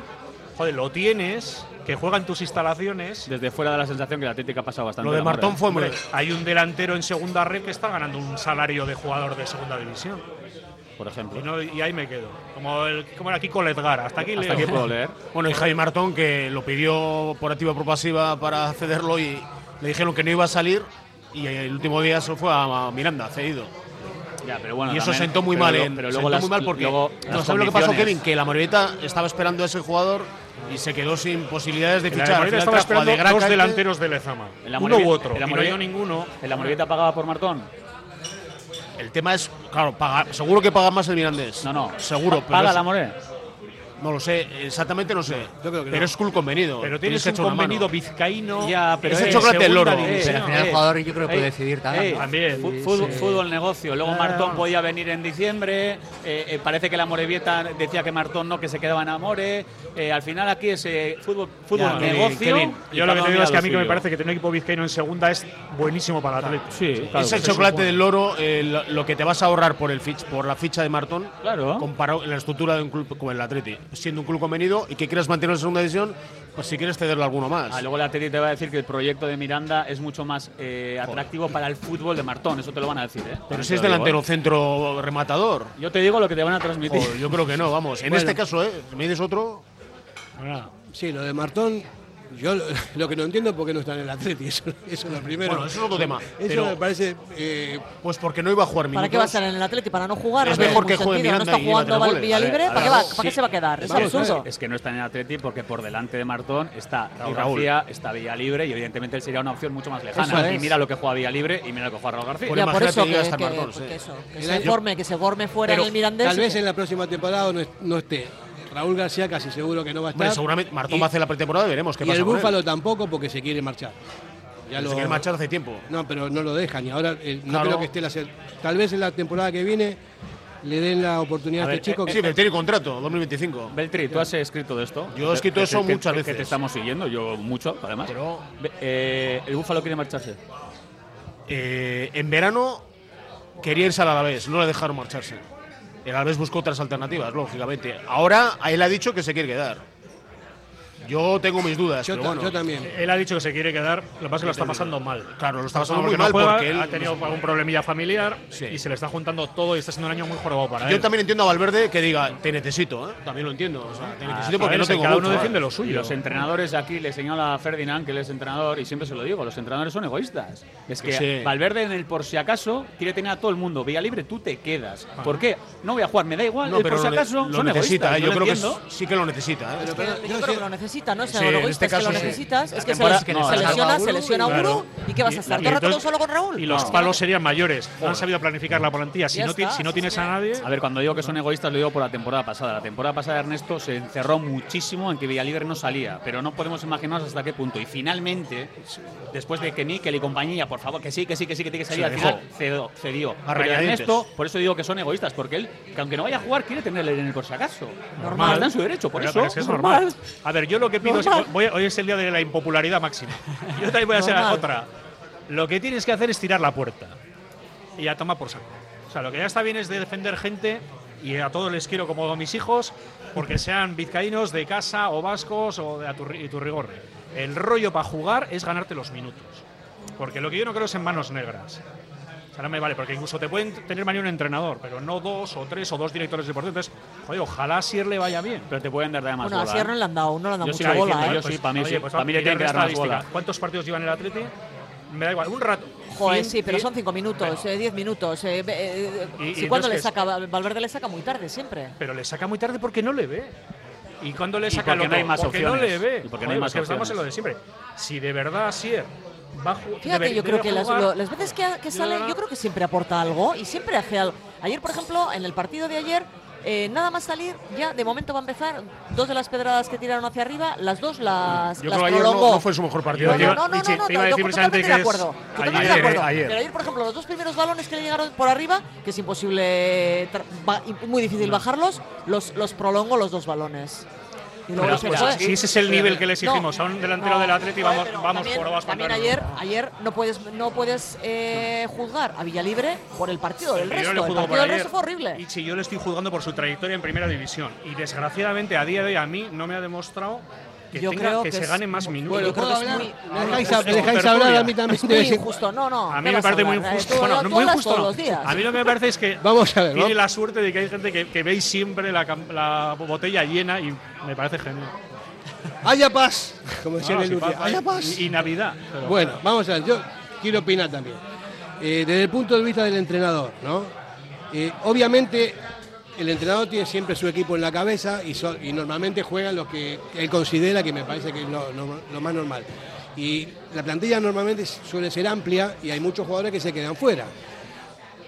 joder, lo tienes, que juega en tus instalaciones. Desde fuera da la sensación que la Atlético ha pasado bastante. Lo de Martón ¿eh? fue muy. Hay un delantero en segunda red que está ganando un salario de jugador de segunda división. Por ejemplo. Y, ahí me quedo. Como, el, como era Kiko Ledgar. Hasta aquí, Hasta leo. aquí puedo leer. Bueno, y Jaime Martón, que lo pidió por activa y por pasiva para cederlo y le dijeron que no iba a salir. Y el último día se fue a Miranda, cedido. Ya, pero bueno, y eso sentó muy mal. Lo, pero luego sentó las, muy mal porque. No, ¿Sabes lo que pasó, Kevin? Que la marioneta estaba esperando a ese jugador y se quedó sin posibilidades de fichar. Al estaba esperando de dos delanteros de Lezama, uno u otro. y no dio ninguno. ¿En la Morevieta pagaba por Martón? El tema es, claro, paga, seguro que paga más el Mirandés. No, no. Seguro. ¿Paga la More? No lo sé, exactamente no sé. Pero es cool convenido. Pero tienes, tienes un convenido vizcaíno. Ya, pero chocolate el loro. Pero al final el jugador yo creo que puede eh, decidir también. Eh, también. Fútbol, fútbol, negocio. Luego. Martón podía venir en diciembre. parece que la Morevieta decía que Martón no, que se quedaba en Amore. al final aquí es fútbol, fútbol negocio. Yo lo que te digo es que a mí que me parece que tener un equipo vizcaíno en segunda es buenísimo para el atleta. Sí, es el chocolate del loro lo, que te vas a ahorrar por, el por la ficha de Martón comparado en la estructura de un club como el Atleti siendo un club convenido y que quieras mantener en segunda división, pues si quieres cederle alguno más. Ah, luego el Atleti te va a decir que el proyecto de Miranda es mucho más eh, atractivo para el fútbol de Martón, eso te lo van a decir, ¿eh? Pero si es delantero ¿eh? centro rematador. Yo te digo lo que te van a transmitir. Joder, yo creo que no, vamos. En Bueno. este caso, ¿eh? Si me dices otro. Sí, lo de Martón, yo lo, lo que no entiendo es por qué no está en el Atleti, eso, eso es lo primero. Bueno, eso es otro tema. Eso pero- me parece... eh, Pues porque no iba a jugar minutos. ¿Para qué va a estar en el Atleti? ¿Para no jugar? Es mejor que juegue. Miranda ¿No está jugando meta Val- goles. Villalibre? A ver, ¿Para qué, va? ¿Para qué sí. se va a quedar? Es Vamos, absurdo. Es que no está en el Atleti porque por delante de Martón está Raúl, Raúl. García, está Villalibre y evidentemente él sería una opción mucho más lejana. Y mira lo que juega Villalibre y mira lo que juega Raúl García. Ya, por eso que, que- Martón, porque sí. eso, que se forme, que se forme fuera en el Mirandés. Tal vez que- en la próxima temporada no esté. Raúl García casi seguro que no va a estar. Hombre, seguramente Martón Y- va a hacer la pretemporada y veremos qué y pasa el con él. Búfalo tampoco porque se quiere marchar. Ya Se quiere marchar hace tiempo. No, pero no lo dejan y ahora eh, no Claro. creo que esté la Tal vez en la temporada que viene le den la oportunidad a, A ver, este chico. eh, que- Sí, tiene contrato, 2025. Beltri, tú has escrito de esto. Yo he escrito Que- eso que- muchas que- veces. Que te estamos siguiendo, yo mucho, además. Pero- eh, el Búfalo quiere marcharse. Eh, en verano quería irse al Alavés, no le dejaron marcharse. El Alavés buscó otras alternativas, lógicamente. Ahora él ha dicho que se quiere quedar. Yo tengo mis dudas, Yo pero bueno. yo también. Él ha dicho que se quiere quedar, lo que pasa es que lo está pasando mal. Claro, lo está pasando Porque muy no mal juega, porque él ha tenido algún problemilla familiar Sí. y se le está juntando todo y está siendo un año muy jorobado para Yo él. también entiendo a Valverde que diga, te necesito, ¿eh? También lo entiendo. O sea, te necesito Ah, porque no tengo cada mucho, uno ¿eh? defiende lo Y suyo. los entrenadores de aquí le señala a Ferdinand, que él es entrenador, y siempre se lo digo, los entrenadores son egoístas. Es que Sí. Valverde en el por si acaso quiere tener a todo el mundo. Vía libre, tú te quedas. ¿Por qué? No voy a jugar, me da igual. No, el pero por si lo acaso lo son necesita, egoístas. ¿eh? yo Yo lo creo que sí que lo necesita, ¿eh? Yo creo que lo necesita, no es Sí, en egoísta, este es que caso lo sí. necesitas, es que se, no, lesiona, se lesiona claro. Uru y ¿qué vas a estar? ¿Todo el rato solo con Raúl? Y los No. palos serían mayores. No han sabido planificar la plantilla. Si no, ti- está, si no sí, tienes sí. a nadie. A ver, cuando digo que son egoístas, lo digo por la temporada pasada. La temporada pasada Ernesto se encerró muchísimo en que Villalibre no salía, pero no podemos imaginarnos hasta qué punto. Y finalmente, después de que Mikel y compañía, por favor, que sí, que sí, que sí, que tiene que salir, al final cedió. cedió. A Pero. Ernesto, por eso digo que son egoístas, porque él, que aunque no vaya a jugar, quiere tenerle en el por si acaso. Normal. Está en su derecho, por Pero- eso. es normal. A ver, yo lo que pido es. Voy- hoy es el día de la impopularidad máxima. Yo también voy a hacer otra. Lo que tienes que hacer es tirar la puerta. Y a tomar por saco. O sea, lo que ya está bien es de defender gente. Y a todos les quiero como a mis hijos, porque sean vizcaínos de casa o vascos o de Aturri- Iturrigorri. El rollo para jugar es ganarte los minutos. Porque lo que yo no creo es en manos negras. O sea, no me vale, porque incluso te pueden tener mañana un entrenador, pero no dos o tres o dos directores deportivos. Joder, ojalá a Sier le vaya bien. Pero te pueden dar de más Bueno, a bola, Sierra ¿eh? no le han dado, no le han dado mucha bola, diciendo, ¿eh? yo sí, para mí Oye, sí. pues para mí le tienen que dar más bola. ¿Cuántos partidos llevan el Atleti? Me da igual, un rato. Joder, sí, pero son cinco minutos, eh, diez minutos. eh, eh, Y- y cuando le saca, Valverde le saca muy tarde siempre. Pero le saca muy tarde porque no le ve. ¿Y cuando le Y saca el porque no hay más porque no opciones. le ve. Y porque no hay Joder, más es que estamos opciones. en lo de siempre. Si de verdad Sier va. Fíjate, yo creo que las, lo- las veces que, que sale, yo creo que siempre aporta algo y siempre hace algo. Ayer, por ejemplo, en el partido de ayer, eh, nada más salir, ya de momento va a empezar. Dos de las pedradas que tiraron hacia arriba, las dos las, Yo las creo que ayer no, prolongó. no fue su mejor partido. No, Ayer- no, no, no, no, te iba a no, decir totalmente que acuerdo. Totalmente ayer, de acuerdo. ayer. Pero ayer, por ejemplo, los dos primeros balones que le llegaron por arriba, que es imposible, muy difícil bajarlos, los, los prolongó los dos balones. Y luego Pero, pues, si ese es el nivel que le exigimos No, a un delantero no, del Atleti, vamos, vamos también, por abajo. También ayer, ayer no puedes, no puedes eh, juzgar a Villalibre por el partido del resto. El partido del resto fue horrible. Y si yo le estoy juzgando por su trayectoria en primera división. Y desgraciadamente a día de hoy a mí no me ha demostrado que, Yo tenga- creo que que se es gane más minutos. bueno, ¿puedo hablar? ¿Me dejáis, a- me dejáis hablar a mí también? Es muy injusto, no, no. A ¿qué mí me parece muy injusto. Eh, Bueno, muy injusto todos no. los días. A mí lo que me parece es que Vamos a ver, tiene ¿no? la suerte de que hay gente que, que veis siempre la, botella llena y me parece genial. ¡Haya paz! Como decía Ah, el sí, Urtia, paz, ¡Haya paz! Y, y Navidad. pero- Bueno, vamos a ver, yo quiero opinar también. Eh, desde el punto de vista del entrenador, ¿no? Eh, obviamente el entrenador tiene siempre su equipo en la cabeza y, normalmente juegan los que él considera que me parece que es lo, más normal. Y la plantilla normalmente suele ser amplia y hay muchos jugadores que se quedan fuera.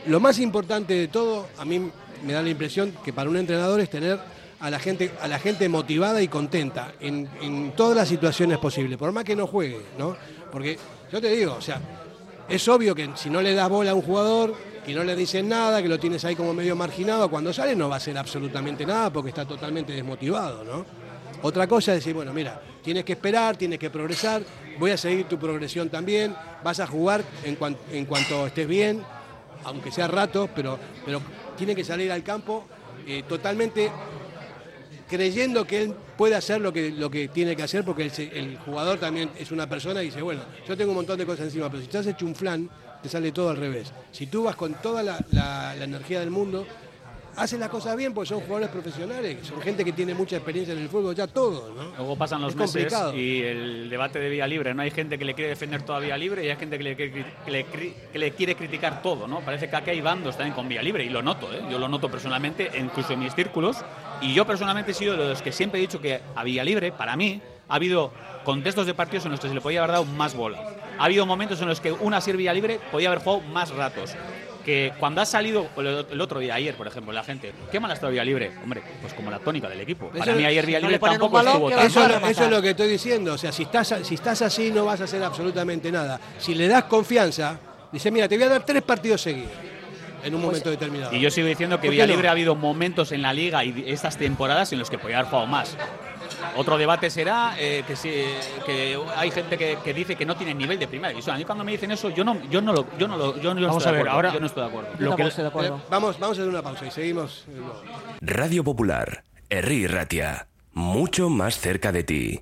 Lo más importante de todo, a mí me da la impresión que para un entrenador es tener a la gente, a la gente motivada y contenta en, en todas las situaciones posibles, por más que no juegue, ¿no? Porque yo te digo, o sea, es obvio que si no le das bola a un jugador, que no le dicen nada, que lo tienes ahí como medio marginado, cuando sale no va a hacer absolutamente nada porque está totalmente desmotivado, ¿no? Otra cosa es decir, bueno, mira, tienes que esperar, tienes que progresar, voy a seguir tu progresión también, vas a jugar en, cuan- en cuanto estés bien, aunque sea rato, pero, pero tiene que salir al campo eh, totalmente creyendo que él puede hacer lo que, lo que tiene que hacer, porque el jugador también es una persona y dice, bueno, yo tengo un montón de cosas encima, pero si estás hecho un flan, te sale todo al revés. Si tú vas con toda la, la- la energía del mundo, haces las cosas bien, porque son jugadores profesionales, son gente que tiene mucha experiencia en el fútbol, ya todo, ¿no? Luego pasan los Es meses complicado. y el debate de vía libre. No hay gente que le quiere defender toda vía libre y hay gente que le, quiere- que le, cri- que le quiere criticar todo, ¿no? Parece que aquí hay bandos también con vía libre y lo noto, ¿eh? Yo lo noto personalmente, incluso en mis círculos. Y yo personalmente he sido de los que siempre he dicho que a vía libre, para mí, ha habido contextos de partidos en los que se le podía haber dado más bola. Ha habido momentos en los que una vía libre podía haber jugado más ratos que cuando ha salido el otro día, ayer, por ejemplo, la gente, ¿qué mal ha estado Vía Libre? Hombre, pues como la tónica del equipo. Para mí ayer Vía no Libre un tampoco balón estuvo tan eso, eso es lo que estoy diciendo. O sea, si estás, si estás así no vas a hacer absolutamente nada. Si le das confianza, dice, mira, te voy a dar tres partidos seguidos en un momento determinado. Y yo sigo diciendo que ¿Por qué Villa no? Libre ha habido momentos en la liga y estas temporadas en los que podía haber jugado más. Otro debate será eh, que, si, que hay gente que, que dice que no tiene nivel de primera división. A mí cuando me dicen eso, yo no, yo no lo, yo no lo, yo no Vamos estoy a de ver, acuerdo. ahora- yo no estoy de acuerdo. Lo que- Eh, vamos, vamos a hacer una pausa y seguimos. Radio Popular, Herri Ratia, mucho más cerca de ti.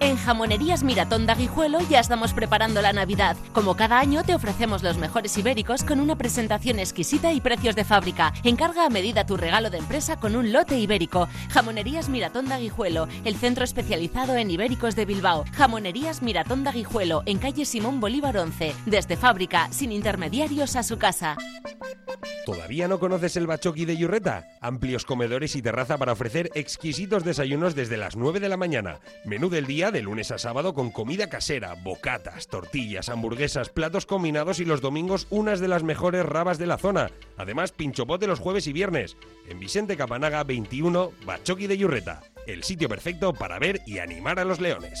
En Jamonerías Miratón de Aguijuelo ya estamos preparando la Navidad. Como cada año te ofrecemos los mejores ibéricos con una presentación exquisita y precios de fábrica. Encarga a medida tu regalo de empresa con un lote ibérico. Jamonerías Miratón de Aguijuelo, el centro especializado en ibéricos de Bilbao. Jamonerías Miratón de en calle Simón Bolívar 11. Desde fábrica, sin intermediarios a su casa. ¿Todavía no conoces el Bachoqui de Yurreta? Amplios comedores y terraza para ofrecer exquisitos desayunos desde las 9 de la mañana. Menú del día de lunes a sábado con comida casera, bocatas, tortillas, hamburguesas, platos combinados y los domingos unas de las mejores rabas de la zona. Además, pinchopote los jueves y viernes. En Vicente Capanaga 21, Bachoqui de Yurreta. El sitio perfecto para ver y animar a los leones.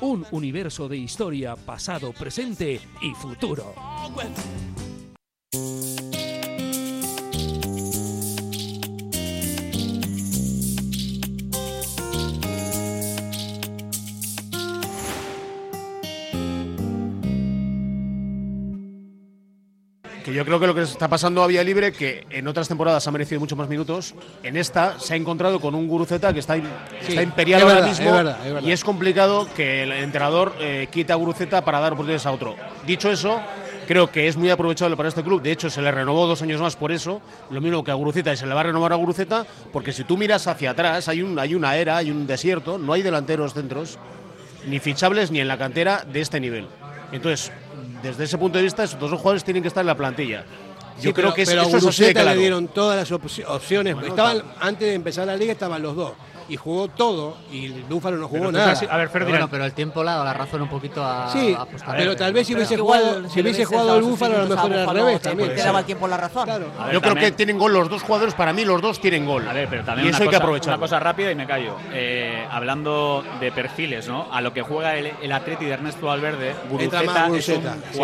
un universo de historia, pasado, presente y futuro. Que yo creo que lo que está pasando a Vía Libre, que en otras temporadas ha merecido mucho más minutos, en esta se ha encontrado con un Guruceta que está, Sí, está imperial es ahora verdad, mismo es verdad, es verdad. y es complicado que el entrenador eh, quite a Guruceta para dar oportunidades a otro. Dicho eso, creo que es muy aprovechable para este club. De hecho, se le renovó dos años más por eso, lo mismo que a Guruceta y se le va a renovar a Guruceta, porque si tú miras hacia atrás, hay, un, hay una era, hay un desierto, no hay delanteros centros, ni fichables ni en la cantera de este nivel. Entonces, desde ese punto de vista, esos dos jugadores tienen que estar en la plantilla. Yo creo que pero a eso es así de Guruceta claro. le dieron todas las opci- opciones. Bueno, estaban, antes de empezar la liga estaban los dos. Y jugó todo y el Búfalo no jugó Pero nada. casi- a ver, Pero Ferdinand. bueno, pero el tiempo le ha dado la razón un poquito a, Sí, a pero tal vez si hubiese jugado, si hubiese jugado el Búfalo, a lo mejor era al revés también. te daba el tiempo la razón. Ver, Yo creo que tienen gol los dos jugadores, para mí los dos tienen gol. A ver, pero también y una eso hay que cosa- aprovechar. Una cosa rápida y me callo. Eh, hablando de perfiles, ¿no? A lo que juega el, el Atleti de Ernesto Valverde, Entra Guruceta más es un Guruceta, sí.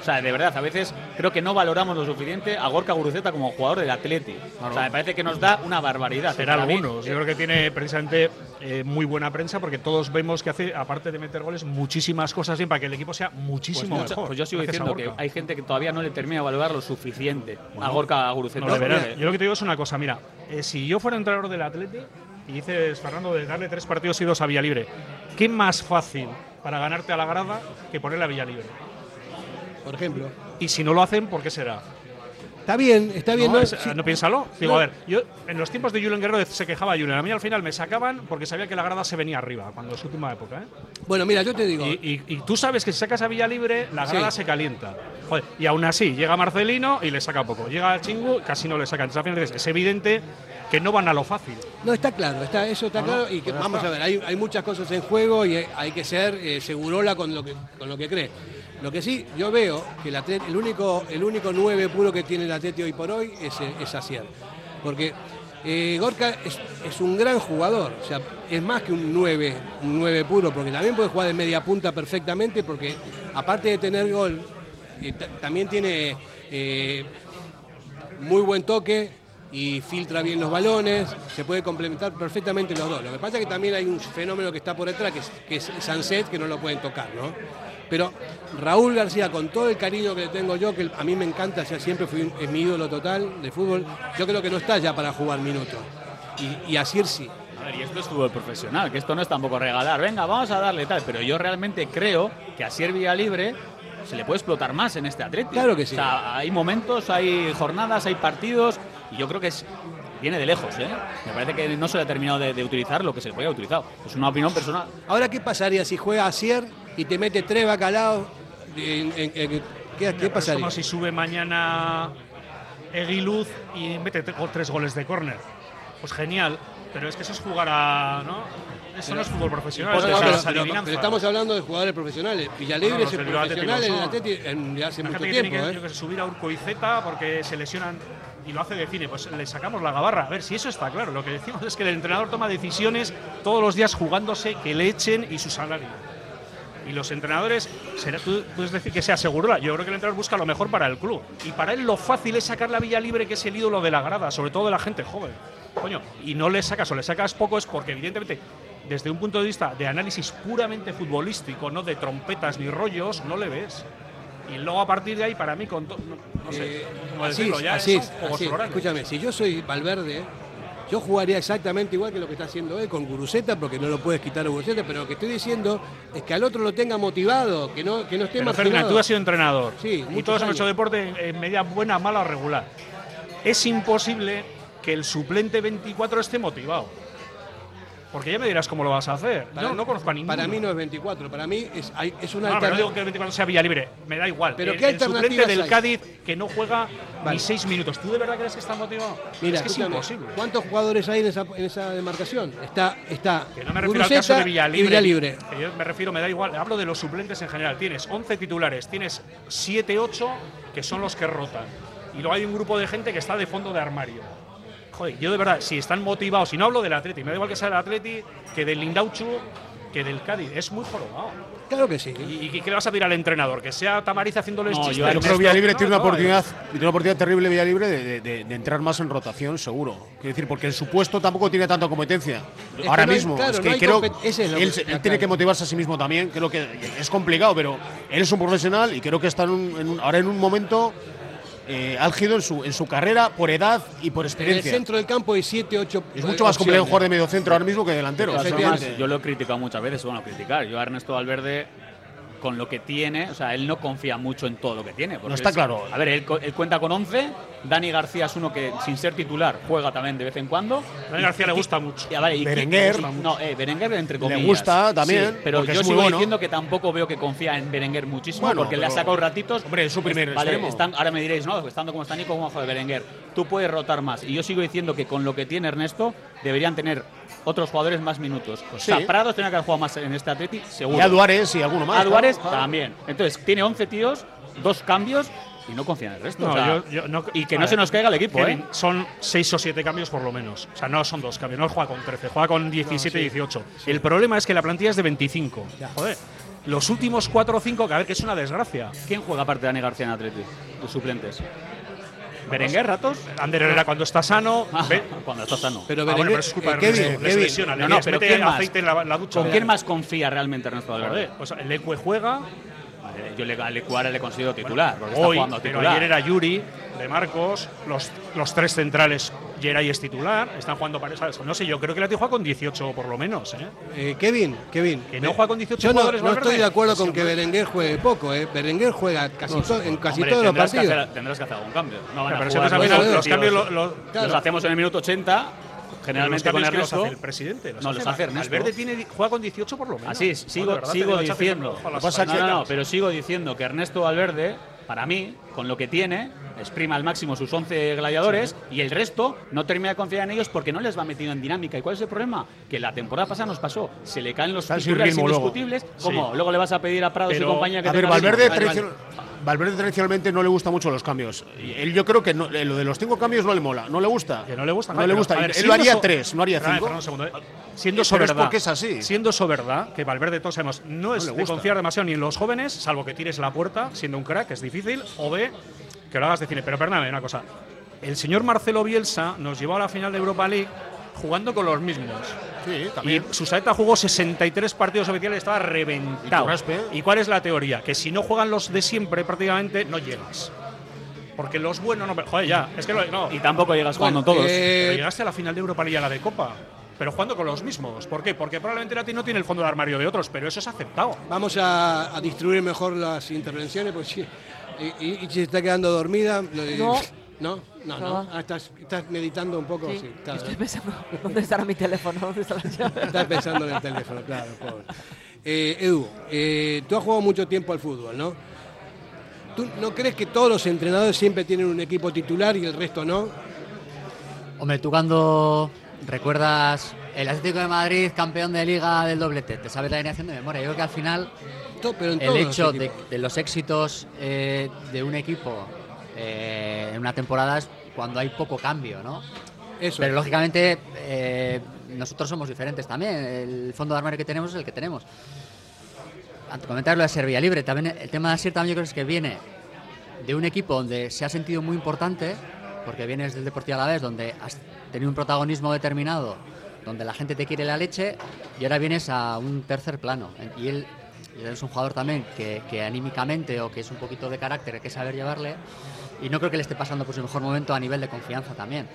O sea, de verdad, a veces creo que no valoramos lo suficiente a Gorka Guruceta como jugador del Atleti. O sea, me parece que nos da una barbaridad. Será algunos. Yo creo que tiene precisamente eh, muy buena prensa porque todos vemos que hace, aparte de meter goles, muchísimas cosas bien para que el equipo sea Pues, muchísimo mucha- mejor. pues yo sigo diciendo que hay gente que todavía no le termina de valorar lo suficiente a Gorka Guruceta. No, de verdad. Yo lo que te digo es una cosa, mira, eh, si yo fuera entrenador del Atleti y dices, Fernando, de darle tres partidos seguidos a Villalibre, ¿qué más fácil para ganarte a la grada que ponerle a Villalibre? Por ejemplo. Y si no lo hacen, ¿por qué será? Está bien, está bien. No, No, es- sí. no piénsalo. Digo, No. a ver, yo en los tiempos de Julen Guerrero se quejaba Julen. A mí al final me sacaban porque sabía que la grada se venía arriba, cuando es su última época. ¿eh? Bueno, mira, yo te digo. Y, y- y tú sabes que si sacas a Villalibre, la Sí. grada se calienta. Joder, y aún así, llega Marcelino y le saca poco. Llega Chingu, casi no le saca. Entonces, al final es evidente que no van a lo fácil. No, está claro, está, eso está claro. y que, pues vamos está. a ver, hay, hay muchas cosas en juego y hay, hay que ser eh, segurola con lo que, con lo que cree. Lo que sí, yo veo que el, único el único 9 puro que tiene el Atleti hoy por hoy es, es Asier. Porque eh, Gorka es, es un gran jugador, o sea, es más que un 9, un 9 puro, porque también puede jugar de media punta perfectamente, porque aparte de tener gol, eh, ta- también tiene eh, muy buen toque y filtra bien los balones, se puede complementar perfectamente los dos. Lo que pasa es que también hay un fenómeno que está por detrás, que es, que es Sanset, que no lo pueden tocar, ¿no? Pero Raúl García, con todo el cariño que le tengo yo, que a mí me encanta, sea, siempre fui es mi ídolo total de fútbol, yo creo que no está ya para jugar minutos. Y, y Asier sí. A ver, y esto es fútbol profesional, que esto no es tampoco regalar, venga, vamos a darle tal, pero yo realmente creo que a Sier Libre se le puede explotar más en este Atlético. Claro que sí. O sea, hay momentos, hay jornadas, hay partidos, y yo creo que es, viene de lejos, ¿eh? Me parece que no se le ha terminado de, de utilizar lo que se le podía utilizar. Es una opinión personal. Ahora, ¿qué pasaría si juega Asier y te mete tres bacalaos? En- en- en- ¿Qué, qué Pero es pasaría? como si sube mañana Eguiluz y mete te- tres goles de córner. Pues genial, pero es que eso es jugar a. ¿no? Eso no es fútbol profesional, eso pero, es pero- adivinanza. pero estamos hablando de jugadores profesionales. Villalibre Bueno, es los el del Atlético profesional en el. Atleti hace mucho tiempo. tiene que, ¿eh? que subir a Urco y Z porque se lesionan y lo hace de cine, pues le sacamos la gabarra. A ver, si eso está claro. Lo que decimos es que el entrenador toma decisiones todos los días jugándose que le echen y su salario. Y los entrenadores, será, tú puedes decir que sea seguro. Yo creo que el entrenador busca lo mejor para el club. Y para él lo fácil es sacar la Villa Libre, que es el ídolo de la grada, sobre todo de la gente joven. Coño, y no le sacas o le sacas poco es porque, evidentemente, desde un punto de vista de análisis puramente futbolístico, no de trompetas ni rollos, no le ves. Y luego a partir de ahí, para mí, con no, no sé, Eh, cómo así decirlo, es, ya así es, así. Escúchame, si yo soy Valverde, yo jugaría exactamente igual que lo que está haciendo él con Guruceta, porque no lo puedes quitar a Guruceta, pero lo que estoy diciendo es que al otro lo tenga motivado, que no, que no esté Pero. Ferdinand, tú has sido entrenador. Sí, y todos hemos hecho deporte en, media buena, mala o regular. Es imposible que el suplente 24 esté motivado. Porque ya me dirás cómo lo vas a hacer. Para- no, no conozco a ninguno. Para mí no es 24, para mí es, hay- es una No, pero no alternativa. digo que el 24 sea Villa Libre, me da igual. Pero el, ¿qué el suplente del hay? Cádiz que no juega Vale. ni seis minutos. ¿Tú de verdad crees que está motivado? Mira, es que es imposible. ¿Cuántos jugadores hay en esa, en esa demarcación? Está, está Que no me refiero al caso de Villalibre. y Villalibre. Que yo me refiero, me da igual. Hablo de los suplentes en general. Tienes 11 titulares, tienes 7, 8 que son los que rotan. Y luego hay un grupo de gente que está de fondo de armario. Joder, yo de verdad, si están motivados, si no hablo del Atleti, me da igual que sea el Atleti, que del Lindauchu, que del Cádiz. Es muy jorobado. Claro que sí. ¿Y, y qué le vas a pedir al entrenador? ¿Que sea Tamariz haciéndoles No, chistes? yo creo que Villalibre no, tiene una no, oportunidad, tiene una oportunidad terrible Villalibre de, de, de- de entrar más en rotación, seguro. Quiero decir, porque en su puesto tampoco tiene tanta competencia. Es Ahora mismo, claro, es que creo es él, él tiene que motivarse a sí mismo también. Creo que es complicado, pero él es un profesional y creo que está en un- en un- ahora en un momento eh, álgido en su, en su carrera por edad y por En el experiencia. centro del campo hay 7, 8 Es mucho más complejo jugar de medio centro ahora mismo que delantero. De yo lo he criticado muchas veces, bueno, criticar. Yo a Ernesto Valverde, con lo que tiene, o sea, él no confía mucho en todo lo que tiene. No está es- claro. A ver, él, él cuenta con 11, Dani García es uno que, sin ser titular, juega también de vez en cuando. Dani García le gusta mucho. Y, y- Berenguer. y- No, eh, Berenguer entre Le comillas. gusta también, Sí, pero yo sigo bueno. diciendo que tampoco veo que confía en Berenguer muchísimo, Bueno, porque le ha sacado ratitos. Hombre, es su primer Vale, están- ahora me diréis, no, estando como está Nico, como bajo de Berenguer. Tú puedes rotar más. Y yo sigo diciendo que con lo que tiene Ernesto, deberían tener otros jugadores más minutos. O sea, sí. Prados tenía que haber jugado más en este Atleti, seguro. Y a Duárez y alguno más. A Duárez claro, claro. también. Entonces, tiene 11 tíos, dos cambios y no confía en el resto. No, o sea, yo- yo no- y que no ver, se nos caiga el equipo, Kevin, ¿eh? Son 6 o 7 cambios por lo menos. O sea, no son dos cambios. No juega con 13, juega con 17 y 18. El problema es que la plantilla es de 25. Joder. Los últimos 4 o 5, que a ver, que es una desgracia. ¿Quién juega aparte de Dani García en Atleti? Los suplentes. ¿Berenguer, ratos? Ander Herrera cuando está sano. Ah, cuando está sano. Pero Ah, bueno, Berenguer- pero es culpa eh, de Kevin, Ernesto, les Kevin. lesiona, No, le no, les pero mete ¿quién más? aceite en la, la ducha. ¿Con quién más confía realmente Ernesto Valverde? Pues el Ecue juega, Yo le, a Lecuara le considero titular, está Hoy, jugando pero titular. ayer era Yuri, de Marcos, los, los tres centrales, Geray es titular, están jugando parejas. No sé, yo creo que la juega con 18 por lo menos. ¿eh? Eh, Kevin, Kevin. Que no juega con 18 Yo no, jugadores no Valverde. estoy de acuerdo con que. Berenguer juegue poco. Eh. Berenguer juega casi No, to- en casi hombre, todos los tendrás que partidos. hacer- tendrás que hacer algún cambio. No van Pero a jugar final los los cambios partidos. lo- lo- los hacemos en el minuto 80, generalmente Pero con los el resto. los hace el presidente. no, los hace Ernesto. Valverde tiene, juega con 18 por lo menos. Así es, sigo, sigo diciendo. no, no, no, pero sigo diciendo que Ernesto Valverde, para mí, con lo que tiene, exprima al máximo sus 11 gladiadores y el resto no termina de confiar en ellos porque no les va metido en dinámica. ¿Y cuál es el problema? Que la temporada pasada nos pasó. Se le caen los titulares ritmo luego. indiscutibles. ¿Cómo? Sí. Luego le vas a pedir a Prados Pero, y compañía que a ver. Valverde, tradicion- Valverde tradicionalmente no le gusta mucho los cambios. Él yo creo que no- eh, lo de los cinco cambios no le mola. ¿No le gusta? Que no le gusta. No le gusta. Ver, Él lo haría so- tres, no haría cinco. Fran, un segundo, eh. Siendo eso es verdad, porque es así. Siendo eso verdad, que Valverde todos sabemos, no es de confiar demasiado ni en los jóvenes, salvo que tires la puerta, siendo un crack, es difícil, o Que lo hagas de cine. Pero perdóname una cosa. El señor Marcelo Bielsa nos llevó a la final de Europa League jugando con los mismos. Sí, también. Y Susaeta jugó 63 partidos oficiales y estaba reventado. Y. ¿Y cuál es la teoría? Que si no juegan los de siempre prácticamente, no llegas. Porque los buenos no. Joder, ya. Es que lo- no. Y tampoco llegas jugando Bueno, todos. Pero llegaste a la final de Europa League y a la de Copa. Pero jugando con los mismos. ¿Por qué? Porque probablemente Lati no tiene el fondo de armario de otros, pero eso es aceptado. Vamos a, a distribuir mejor las intervenciones porque sí, y, y- y si se está quedando dormida. No. No, no, no. No. Ah, estás, estás meditando un poco. Sí, sí, está- estoy pensando, ¿dónde estará mi teléfono? ¿Dónde está la llave? Estás pensando en el teléfono, claro, pobre. Eh, Edu, eh, tú has jugado mucho tiempo al fútbol, ¿no? ¿Tú no crees que todos los entrenadores siempre tienen un equipo titular y el resto no? Hombre, tú cuando recuerdas el Atlético de Madrid campeón de liga del doblete, te sabes la alineación de memoria. Yo creo que al final To- pero en el los hecho de, los éxitos eh, de un equipo eh, en una temporada es cuando hay poco cambio, ¿no? Eso. Pero lógicamente eh, nosotros somos diferentes también. El fondo de armario que tenemos es el que tenemos. Antes de comentar lo de Serbia Libre, también el tema de Asier también yo creo es que viene de un equipo donde se ha sentido muy importante, porque vienes del Deportivo Alavés, donde has tenido un protagonismo determinado, donde la gente te quiere la leche, y ahora vienes a un tercer plano. Y él es un jugador también que, que anímicamente o que es un poquito de carácter, hay que saber llevarle, y no creo que le esté pasando por su mejor momento a nivel de confianza también.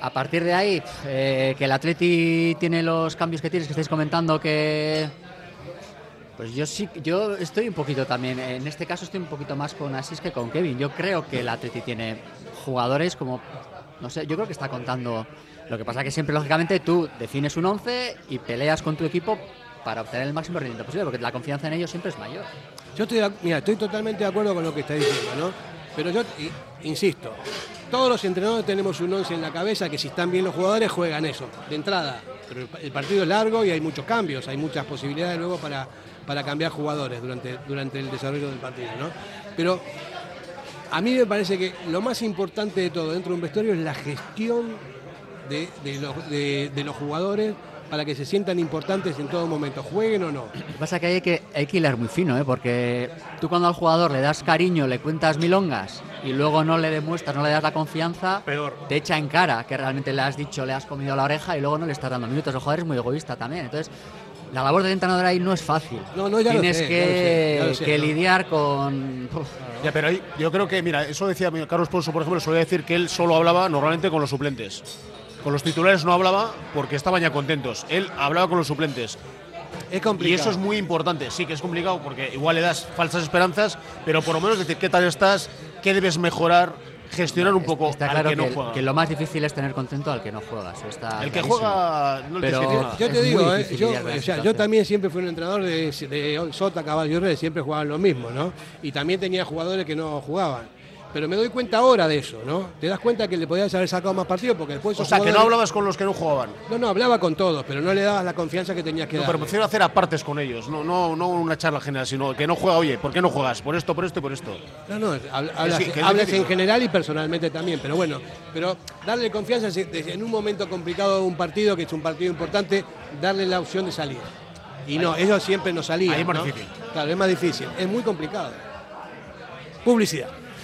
A partir de ahí, eh, que el Atleti tiene los cambios que tienes, que estáis comentando que pues yo sí, yo estoy un poquito también, en este caso estoy un poquito más con Asís que con Kevin. Yo creo que el Atleti tiene jugadores como, no sé, yo creo que está contando. Lo que pasa que siempre, lógicamente, tú defines un 11 y peleas con tu equipo para obtener el máximo rendimiento posible, porque la confianza en ellos siempre es mayor. Yo estoy, mira, estoy totalmente de acuerdo con lo que está diciendo, ¿no? Pero yo insisto, todos los entrenadores tenemos un once en la cabeza que si están bien los jugadores juegan eso, de entrada. Pero el, pa- el partido es largo y hay muchos cambios, hay muchas posibilidades luego para, para cambiar jugadores durante, durante el desarrollo del partido, ¿no? Pero a mí me parece que lo más importante de todo dentro de un vestuario es la gestión de, los, de los jugadores para que se sientan importantes en todo momento, jueguen o no. Lo que pasa es que hay que, hay que hilar muy fino, ¿eh? porque tú cuando al jugador le das cariño, le cuentas milongas y luego no le demuestras, no le das la confianza, te echa en cara que realmente le has dicho, le has comido la oreja y luego no le estás dando minutos. El jugador es muy egoísta también. Entonces, la labor del entrenador ahí no es fácil. No, no, ya lo Tienes sé, que, ya lo sé, ya lo sé, que no. lidiar con... Uf. Ya, pero ahí, yo creo que, mira, eso decía Carlos Ponso, por ejemplo, solía decir que él solo hablaba normalmente con los suplentes. Con los titulares no hablaba porque estaban ya contentos. Él hablaba con los suplentes. Es Y eso es muy importante. Sí que es complicado porque igual le das falsas esperanzas, pero por lo menos decir qué tal estás, qué debes mejorar, gestionar un poco Está al claro que que, no juega. que lo más difícil es tener contento al que no juega. eso está El que clarísimo. juega no Pero. Yo te es digo, eh, yo, o sea, también siempre fui un entrenador de, de Sota, Caballo y siempre jugaban lo mismo, ¿no? Y también tenía jugadores que no jugaban. Pero me doy cuenta ahora de eso, ¿no? Te das cuenta que le podías haber sacado más partido porque después. O sea, que no hablabas con los que no jugaban. No, no, hablaba con todos, pero no le dabas la confianza que tenías que No, dar. pero prefiero hacer apartes con ellos, no, no, no una charla general, sino que no juega, oye, ¿por qué no juegas? Por esto, por esto y por esto. No, no, habl- hablas, que en general y personalmente también, pero bueno, pero darle confianza en un momento complicado de un partido, que es un partido importante, darle la opción de salir. Y no, ellos siempre no salían. Ahí es más ¿no? difícil. Claro, es más difícil, es muy complicado. Publicidad.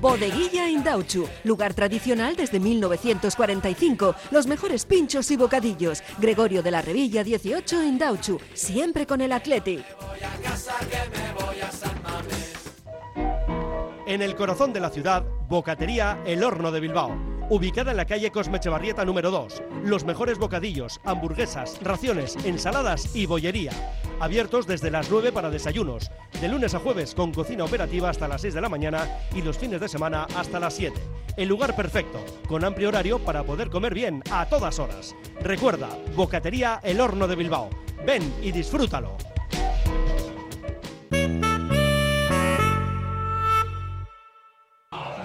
Bodeguilla Indauchu, lugar tradicional desde 1945. Los mejores pinchos y bocadillos. Gregorio de la Revilla 18 Indauchu, siempre con el Athletic. En el corazón de la ciudad, Bocatería El Horno de Bilbao. Ubicada en la calle Cosme Echevarrieta número 2. Los mejores bocadillos, hamburguesas, raciones, ensaladas y bollería. Abiertos desde las 9 para desayunos. De lunes a jueves con cocina operativa hasta las 6 de la mañana y los fines de semana hasta las 7. El lugar perfecto, con amplio horario para poder comer bien a todas horas. Recuerda, Bocatería El Horno de Bilbao. Ven y disfrútalo.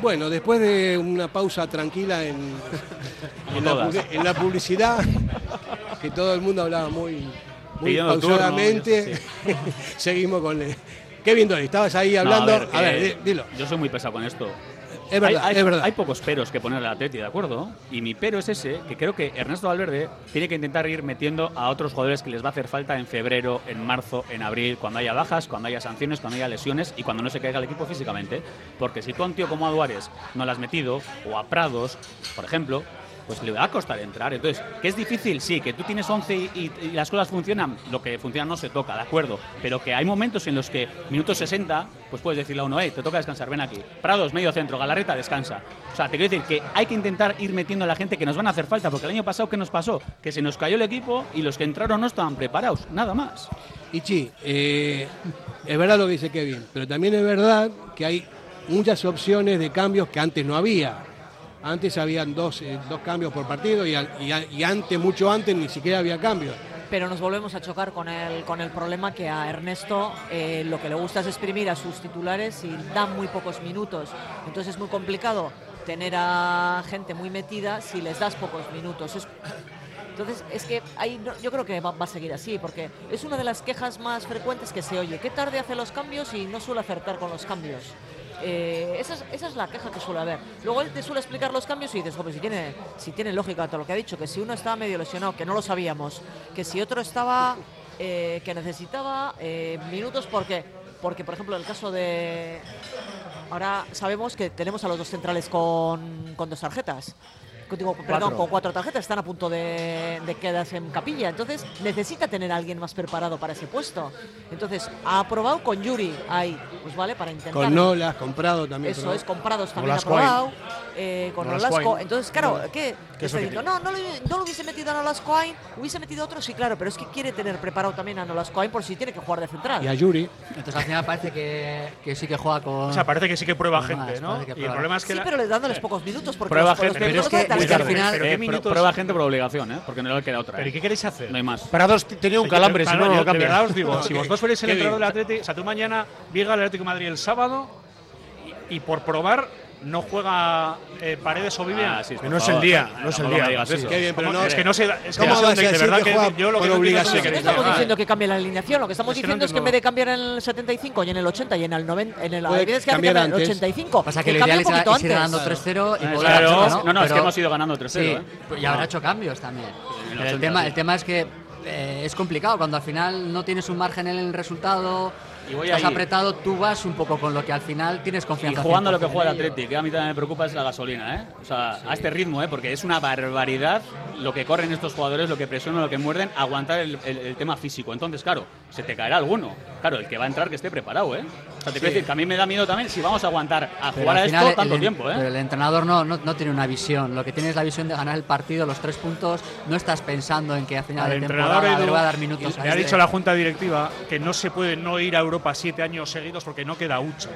Bueno, después de una pausa tranquila en, en, la, en publicidad, que todo el mundo hablaba muy, muy Pidiendo turno, pausadamente, seguimos con... el- Kevin Dolly, estabas ahí hablando... No, a ver, di- dilo. Yo soy muy pesado con esto. Es verdad, hay, hay- es verdad. Hay pocos peros que ponerle al Atleti, ¿de acuerdo? Y mi pero es ese, que creo que Ernesto Valverde tiene que intentar ir metiendo a otros jugadores que les va a hacer falta en febrero, en marzo, en abril, cuando haya bajas, cuando haya sanciones, cuando haya lesiones y cuando no se caiga el equipo físicamente. Porque si tú a un tío como a Duárez no lo has metido, o a Prados, por ejemplo, pues le va a costar entrar. Entonces, que es difícil, sí, que tú tienes 11 y, las cosas funcionan, lo que funciona no se toca, de acuerdo. Pero que hay momentos en los que, minutos 60, pues puedes decirle a uno, hey, te toca descansar, ven aquí. Prados, medio centro, Galarreta, descansa. O sea, te quiero decir que hay que intentar ir metiendo a la gente que nos van a hacer falta, porque el año pasado, ¿qué nos pasó? Que se nos cayó el equipo y los que entraron no estaban preparados, nada más. Ichi, eh, es verdad lo que dice Kevin, pero también es verdad que hay muchas opciones de cambios que antes no había. Antes habían dos, eh, dos cambios por partido y, y y antes, mucho antes, ni siquiera había cambios. Pero nos volvemos a chocar con el, con el problema que a Ernesto eh, lo que le gusta es exprimir a sus titulares y dan muy pocos minutos. Entonces es muy complicado tener a gente muy metida si les das pocos minutos. Es- entonces es que ahí no- yo creo que va, va a seguir así, porque es una de las quejas más frecuentes que se oye. ¿Qué tarde hace los cambios y no suele acertar con los cambios? Eh, esa, es, esa es la queja que suele haber. Luego él te suele explicar los cambios y dices, "Joder, si tiene, lógica todo lo que ha dicho, que si uno estaba medio lesionado, que no lo sabíamos, que si otro estaba, eh, que necesitaba eh, minutos porque, porque, por ejemplo, en el caso de... Ahora sabemos que tenemos a los dos centrales con dos tarjetas. Con- digo, perdón, Cuatro. con cuatro tarjetas, están a punto de, de quedarse en capilla. Entonces necesita tener a alguien más preparado para ese puesto. Entonces ha probado con Yuri ahí, pues vale, para intentar. Con Nolas, comprado también. Eso es, comprados también Nolasco aprobado. eh, con Nolasco. ahí. Entonces, claro, No. ¿qué? ¿Qué es Está que diciendo, no, no, no lo hubiese metido a Nolasco ahí, hubiese metido a otro, sí, claro, pero es que quiere tener preparado también a Nolasco ahí por si tiene que jugar de central. Y a Yuri. Entonces al final parece que, que sí que juega con. O sea, parece que sí que prueba con gente, más, ¿no? que Y el problema es que Sí, la- pero le dándoles pocos minutos porque Prueba los- con los gente, minutos pero de tarjeta- al final, pero ¿qué eh, minutos? prueba gente por obligación, ¿eh? Porque no le queda otra. ¿Pero ¿eh? ¿y qué queréis hacer? No hay más. Prados t- tenía un calambre, si no, no yo cambia. De verdad os digo, si vosotros fuerais el entrenador del Atleti, o sea, tú mañana llega el Atlético de Madrid el sábado y, y por probar no juega eh, Paredes o Vivian. Ah, sí, No es el día, Ah, no es el día. me digas eso. Qué bien, pero ¿Cómo? no- es que no sé, es que ¿Cómo no sé vas a dónde- de verdad que que, yo lo que no obligación? No estamos diciendo que cambie la alineación, lo que estamos Es que no diciendo es que en vez de cambiar en el 75 y en el 80 y en el 90, en el, que cambiar en el antes. 85. Pasa que lo cambie ideal un es ir- ganando antes. 3-0 y claro. hacerlo, No, no, es que hemos ido ganando 3-0, Sí, ¿eh? y habrá hecho cambios también. el Pero el 80, tema, el tema es que eh, es complicado cuando al final no tienes un margen en el resultado Y voy estás apretado, tú vas un poco con lo que al final tienes Y confianza. jugando a lo que 100% juega el. Athletic, que a mí también me preocupa es la gasolina, ¿eh? O sea, a este ritmo, ¿eh? Porque es una barbaridad lo que corren estos jugadores, lo que presionan, lo que muerden, aguantar el, el- el tema físico. Entonces, claro, se te caerá alguno. Claro, el que va a entrar que esté preparado, ¿eh? O sea, te quiero Sí. decir que a mí me da miedo también si vamos a aguantar a Pero jugar a esto tanto el, tiempo, Pero ¿eh? el entrenador no, no, no tiene una visión. Lo que tiene es la visión de ganar el partido, los tres puntos. No estás pensando en que a final Al de entrenador temporada le voy a dar minutos le ha este. dicho la junta directiva que no se puede no ir a Europa siete años seguidos porque no queda hucha.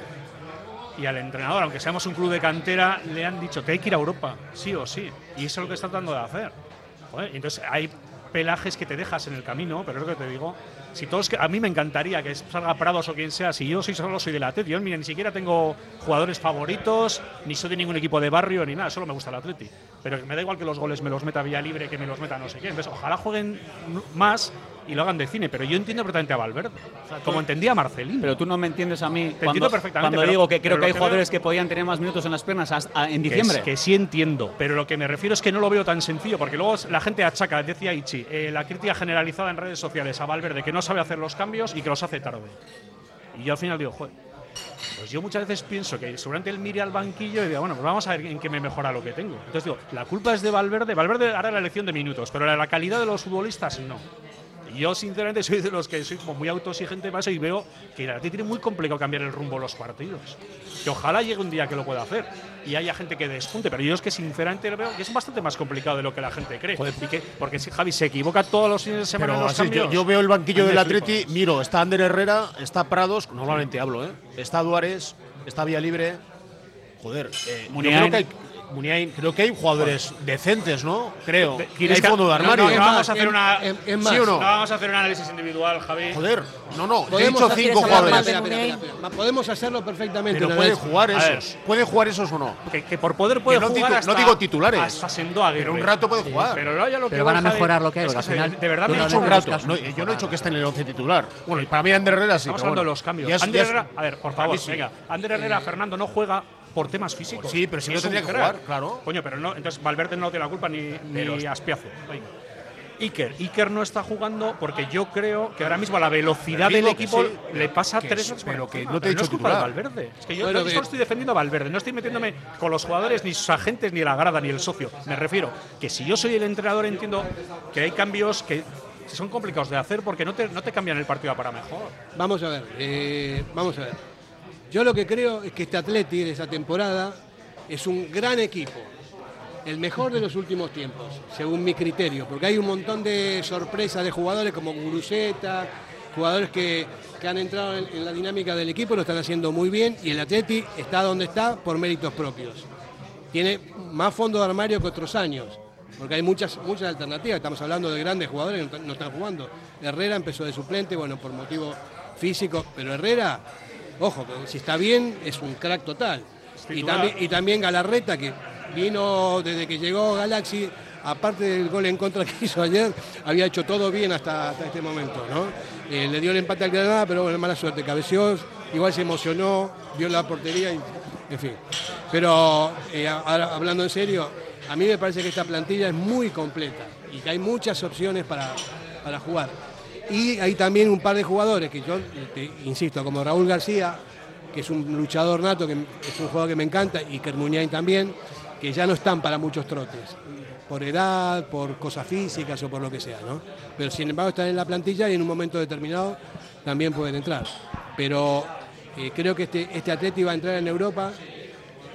Y al entrenador, aunque seamos un club de cantera, le han dicho que hay que ir a Europa, sí o sí. Y eso es lo que está tratando de hacer. Joder, y entonces hay pelajes que te dejas en el camino, pero es lo que te digo. Si todos a mí me encantaría que salga Prados o quien sea, si yo soy solo soy del Atleti, yo mira, ni siquiera tengo jugadores favoritos, ni soy de ningún equipo de barrio ni nada, solo me gusta el Atleti. Pero me da igual que los goles me los meta Vía Libre, que me los meta no sé quién. Entonces, ojalá jueguen más y lo hagan de cine, pero yo entiendo perfectamente a Valverde. como entendía a Marcelino. Pero tú no me entiendes a mí Te cuando, entiendo perfectamente. cuando digo que creo que hay jugadores que podían tener más minutos en las piernas hasta- a- en que diciembre. es- Que, sí entiendo, pero lo que me refiero es que no lo veo tan sencillo, porque luego la gente achaca, decía Ichi, eh, la crítica generalizada en redes sociales a Valverde, que no sabe hacer los cambios y que los hace tarde. Y yo al final digo, joder, pues yo muchas veces pienso que seguramente él mire al banquillo y diga, bueno, pues vamos a ver en qué me mejora lo que tengo. Entonces digo, la culpa es de Valverde, Valverde hará la elección de minutos, pero la calidad de los futbolistas no. Y yo sinceramente soy de los que soy como muy autoexigente para eso y veo que el Atleti tiene muy complicado cambiar el rumbo de los partidos. Que ojalá llegue un día que lo pueda hacer y haya gente que despunte, pero yo es que sinceramente lo veo que es bastante más complicado de lo que la gente cree. Y que- porque si Javi se equivoca todos los fines de semana en Pero los así, yo, cambios. yo veo el banquillo del Atleti, flipa. miro, está Ander Herrera, está Prados, normalmente hablo, ¿eh? Está Duárez, está Vía Libre. Joder, eh, yo Muniain. creo que hay, Muniain, creo que hay jugadores decentes, ¿no? Creo. ¿Quieres hay que- fondo de no, armario. no, no vamos a hacer una. ¿Sí o no? No vamos a hacer un análisis individual, Javi. Joder, no, no, te he Podemos dicho cinco jugadores. espera, espera, espera. Podemos hacerlo perfectamente. Pero un puede análisis. jugar esos. ¿Puede jugar esos o no? Que, que por poder puede Que no jugar hasta, no digo titulares. Hasta Sendo Aguirre. Pero un rato puede jugar. Pero, ya lo que Pero van a mejorar lo que hay, es al final De verdad no he dicho un rato. No, yo no he dicho que esté en el 11 titular. Bueno, y para mí Ander Herrera sí. Estamos hablando de los cambios. A ver, por favor, sí. venga. Ander Herrera, Fernando, no juega por temas físicos. Sí, pero si no tendría que crack. jugar, claro. Coño, pero no, entonces Valverde no tiene la culpa ni, Pero- ni Aspiazo. Venga. Iker. Iker no está jugando porque yo creo que ahora mismo a la velocidad del equipo sí, le pasa que tres sí, pero que no te he dicho es culpa de. Valverde. Es que yo, solo estoy defendiendo a Valverde, no estoy metiéndome con los jugadores, ni sus agentes, ni la grada, ni el socio. Me refiero que si yo soy el entrenador entiendo que hay cambios que son complicados de hacer porque no te, no te cambian el partido para mejor. Vamos a ver, eh, vamos a ver. Yo lo que creo es que este Atleti de esta temporada es un gran equipo. El mejor de los últimos tiempos, según mi criterio, porque hay un montón de sorpresas de jugadores como Guruseta, jugadores que, que han entrado en, la dinámica del equipo, lo están haciendo muy bien y el Atleti está donde está por méritos propios. Tiene más fondo de armario que otros años, porque hay muchas, muchas alternativas. Estamos hablando de grandes jugadores que no, están- jugando. Herrera empezó de suplente, bueno, por motivos físicos, pero Herrera, ojo, si está bien, es un crack total. Y también, y también Galarreta, que vino desde que llegó Galaxy, aparte del gol en contra que hizo ayer, había hecho todo bien hasta, hasta este momento, ¿no? Eh, le dio el empate al Granada, pero bueno, mala suerte, cabeció, igual se emocionó, vio la portería y, en fin. Pero eh, ahora, hablando en serio, a mí me parece que esta plantilla es muy completa y que hay muchas opciones para, para jugar. Y hay también un par de jugadores que yo, insisto, como Raúl García, que es un luchador nato, que es un jugador que me encanta, y Kermuniain también, que ya no están para muchos trotes, por edad, por cosas físicas o por lo que sea, ¿no? Pero sin embargo están en la plantilla y en un momento determinado también pueden entrar. Pero eh, creo que este, este Atleti va a entrar en Europa,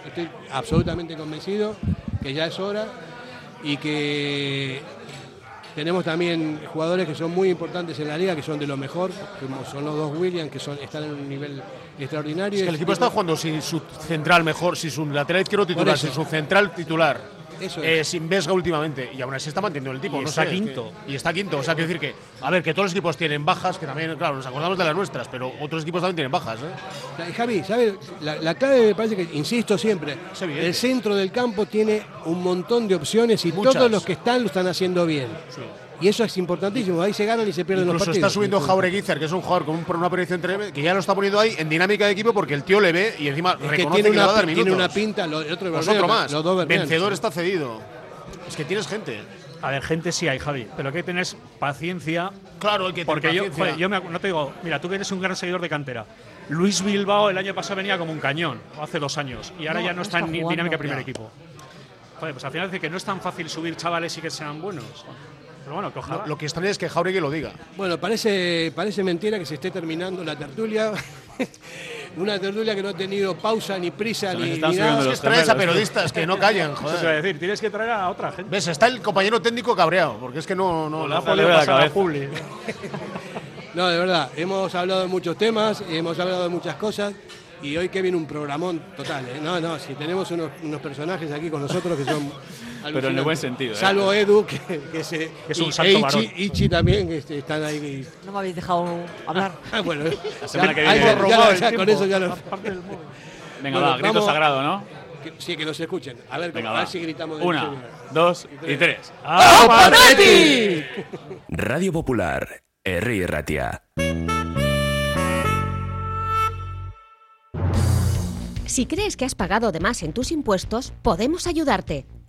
estoy absolutamente convencido que ya es hora y que tenemos también jugadores que son muy importantes en la liga, que son de lo mejor, como son los dos Williams, que son, están en un nivel extraordinario. Es que el equipo está jugando sin su central mejor, sin su lateral izquierdo titular, sin su central titular. Eso Eh, es. sin Vesga últimamente. Y aún así está manteniendo el tipo. Y no está sé, es quinto. que- y está quinto. O sea, quiero decir que. A ver, que todos los equipos tienen bajas, que también, claro, nos acordamos de las nuestras, pero otros equipos también tienen bajas, ¿eh? Javi, ¿sabes? La, la clave me parece que, insisto siempre, el centro del campo tiene un montón de opciones y Muchas. todos los que están lo están haciendo bien. Y eso es importantísimo, ahí se ganan y se pierden los Incluso partidos. está subiendo Jaureguizar, que es un jugador con un- una proyección tremenda, que ya lo está poniendo ahí en dinámica de equipo porque el tío le ve y encima Es que reconoce tiene que le va a una, dar minutos. tiene una pinta, lo- el otro Pues más. los dos. Vencedor está cedido. Es que tienes gente. A ver, gente sí hay, Javi, pero hay que tener paciencia. Claro, hay que tener Porque yo, paciencia. joder, yo me no te digo, mira, tú que eres un gran seguidor de cantera. Luis Bilbao el año pasado venía como un cañón, hace dos años, y ahora No, ya no, no está, está en ni- jugando. dinámica primer Ya. equipo. Joder, pues al final dice que no es tan fácil subir chavales y que sean buenos. Pero bueno, que ojalá. Lo, lo que extraña es que Jauregui lo diga. Bueno, parece, parece mentira que se esté terminando la tertulia. Una tertulia que no ha tenido pausa ni prisa ni, ni nada. Es que traes a gemelos, periodistas que no callan, Eso joder. decir, tienes que traer a otra gente. ¿Ves? Está el compañero técnico cabreado, porque es que no. no, ha no- podido la pasar a cabeza. Publi. No, de verdad, hemos hablado de muchos temas, hemos hablado de muchas cosas y hoy que viene un programón total. ¿eh? No, no, si tenemos unos, unos personajes aquí con nosotros que son. Pero en el buen sentido, ¿eh? Salvo Edu, que, que se, Que es un santo e varón. Ichi, Ichi también, que este, están ahí. No me habéis dejado hablar. Ah, bueno, La semana que viene. ya- ya- ya con eso ya lo. Venga, Bueno, va, grito vamos- sagrado, ¿no? que- sí, que nos escuchen. A ver, Venga, a va. ver si gritamos. de Una, primero. dos y tres. Radio Popular, Herri Ratia. Si crees que has pagado de más en tus impuestos, podemos ayudarte.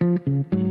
Mm-hmm.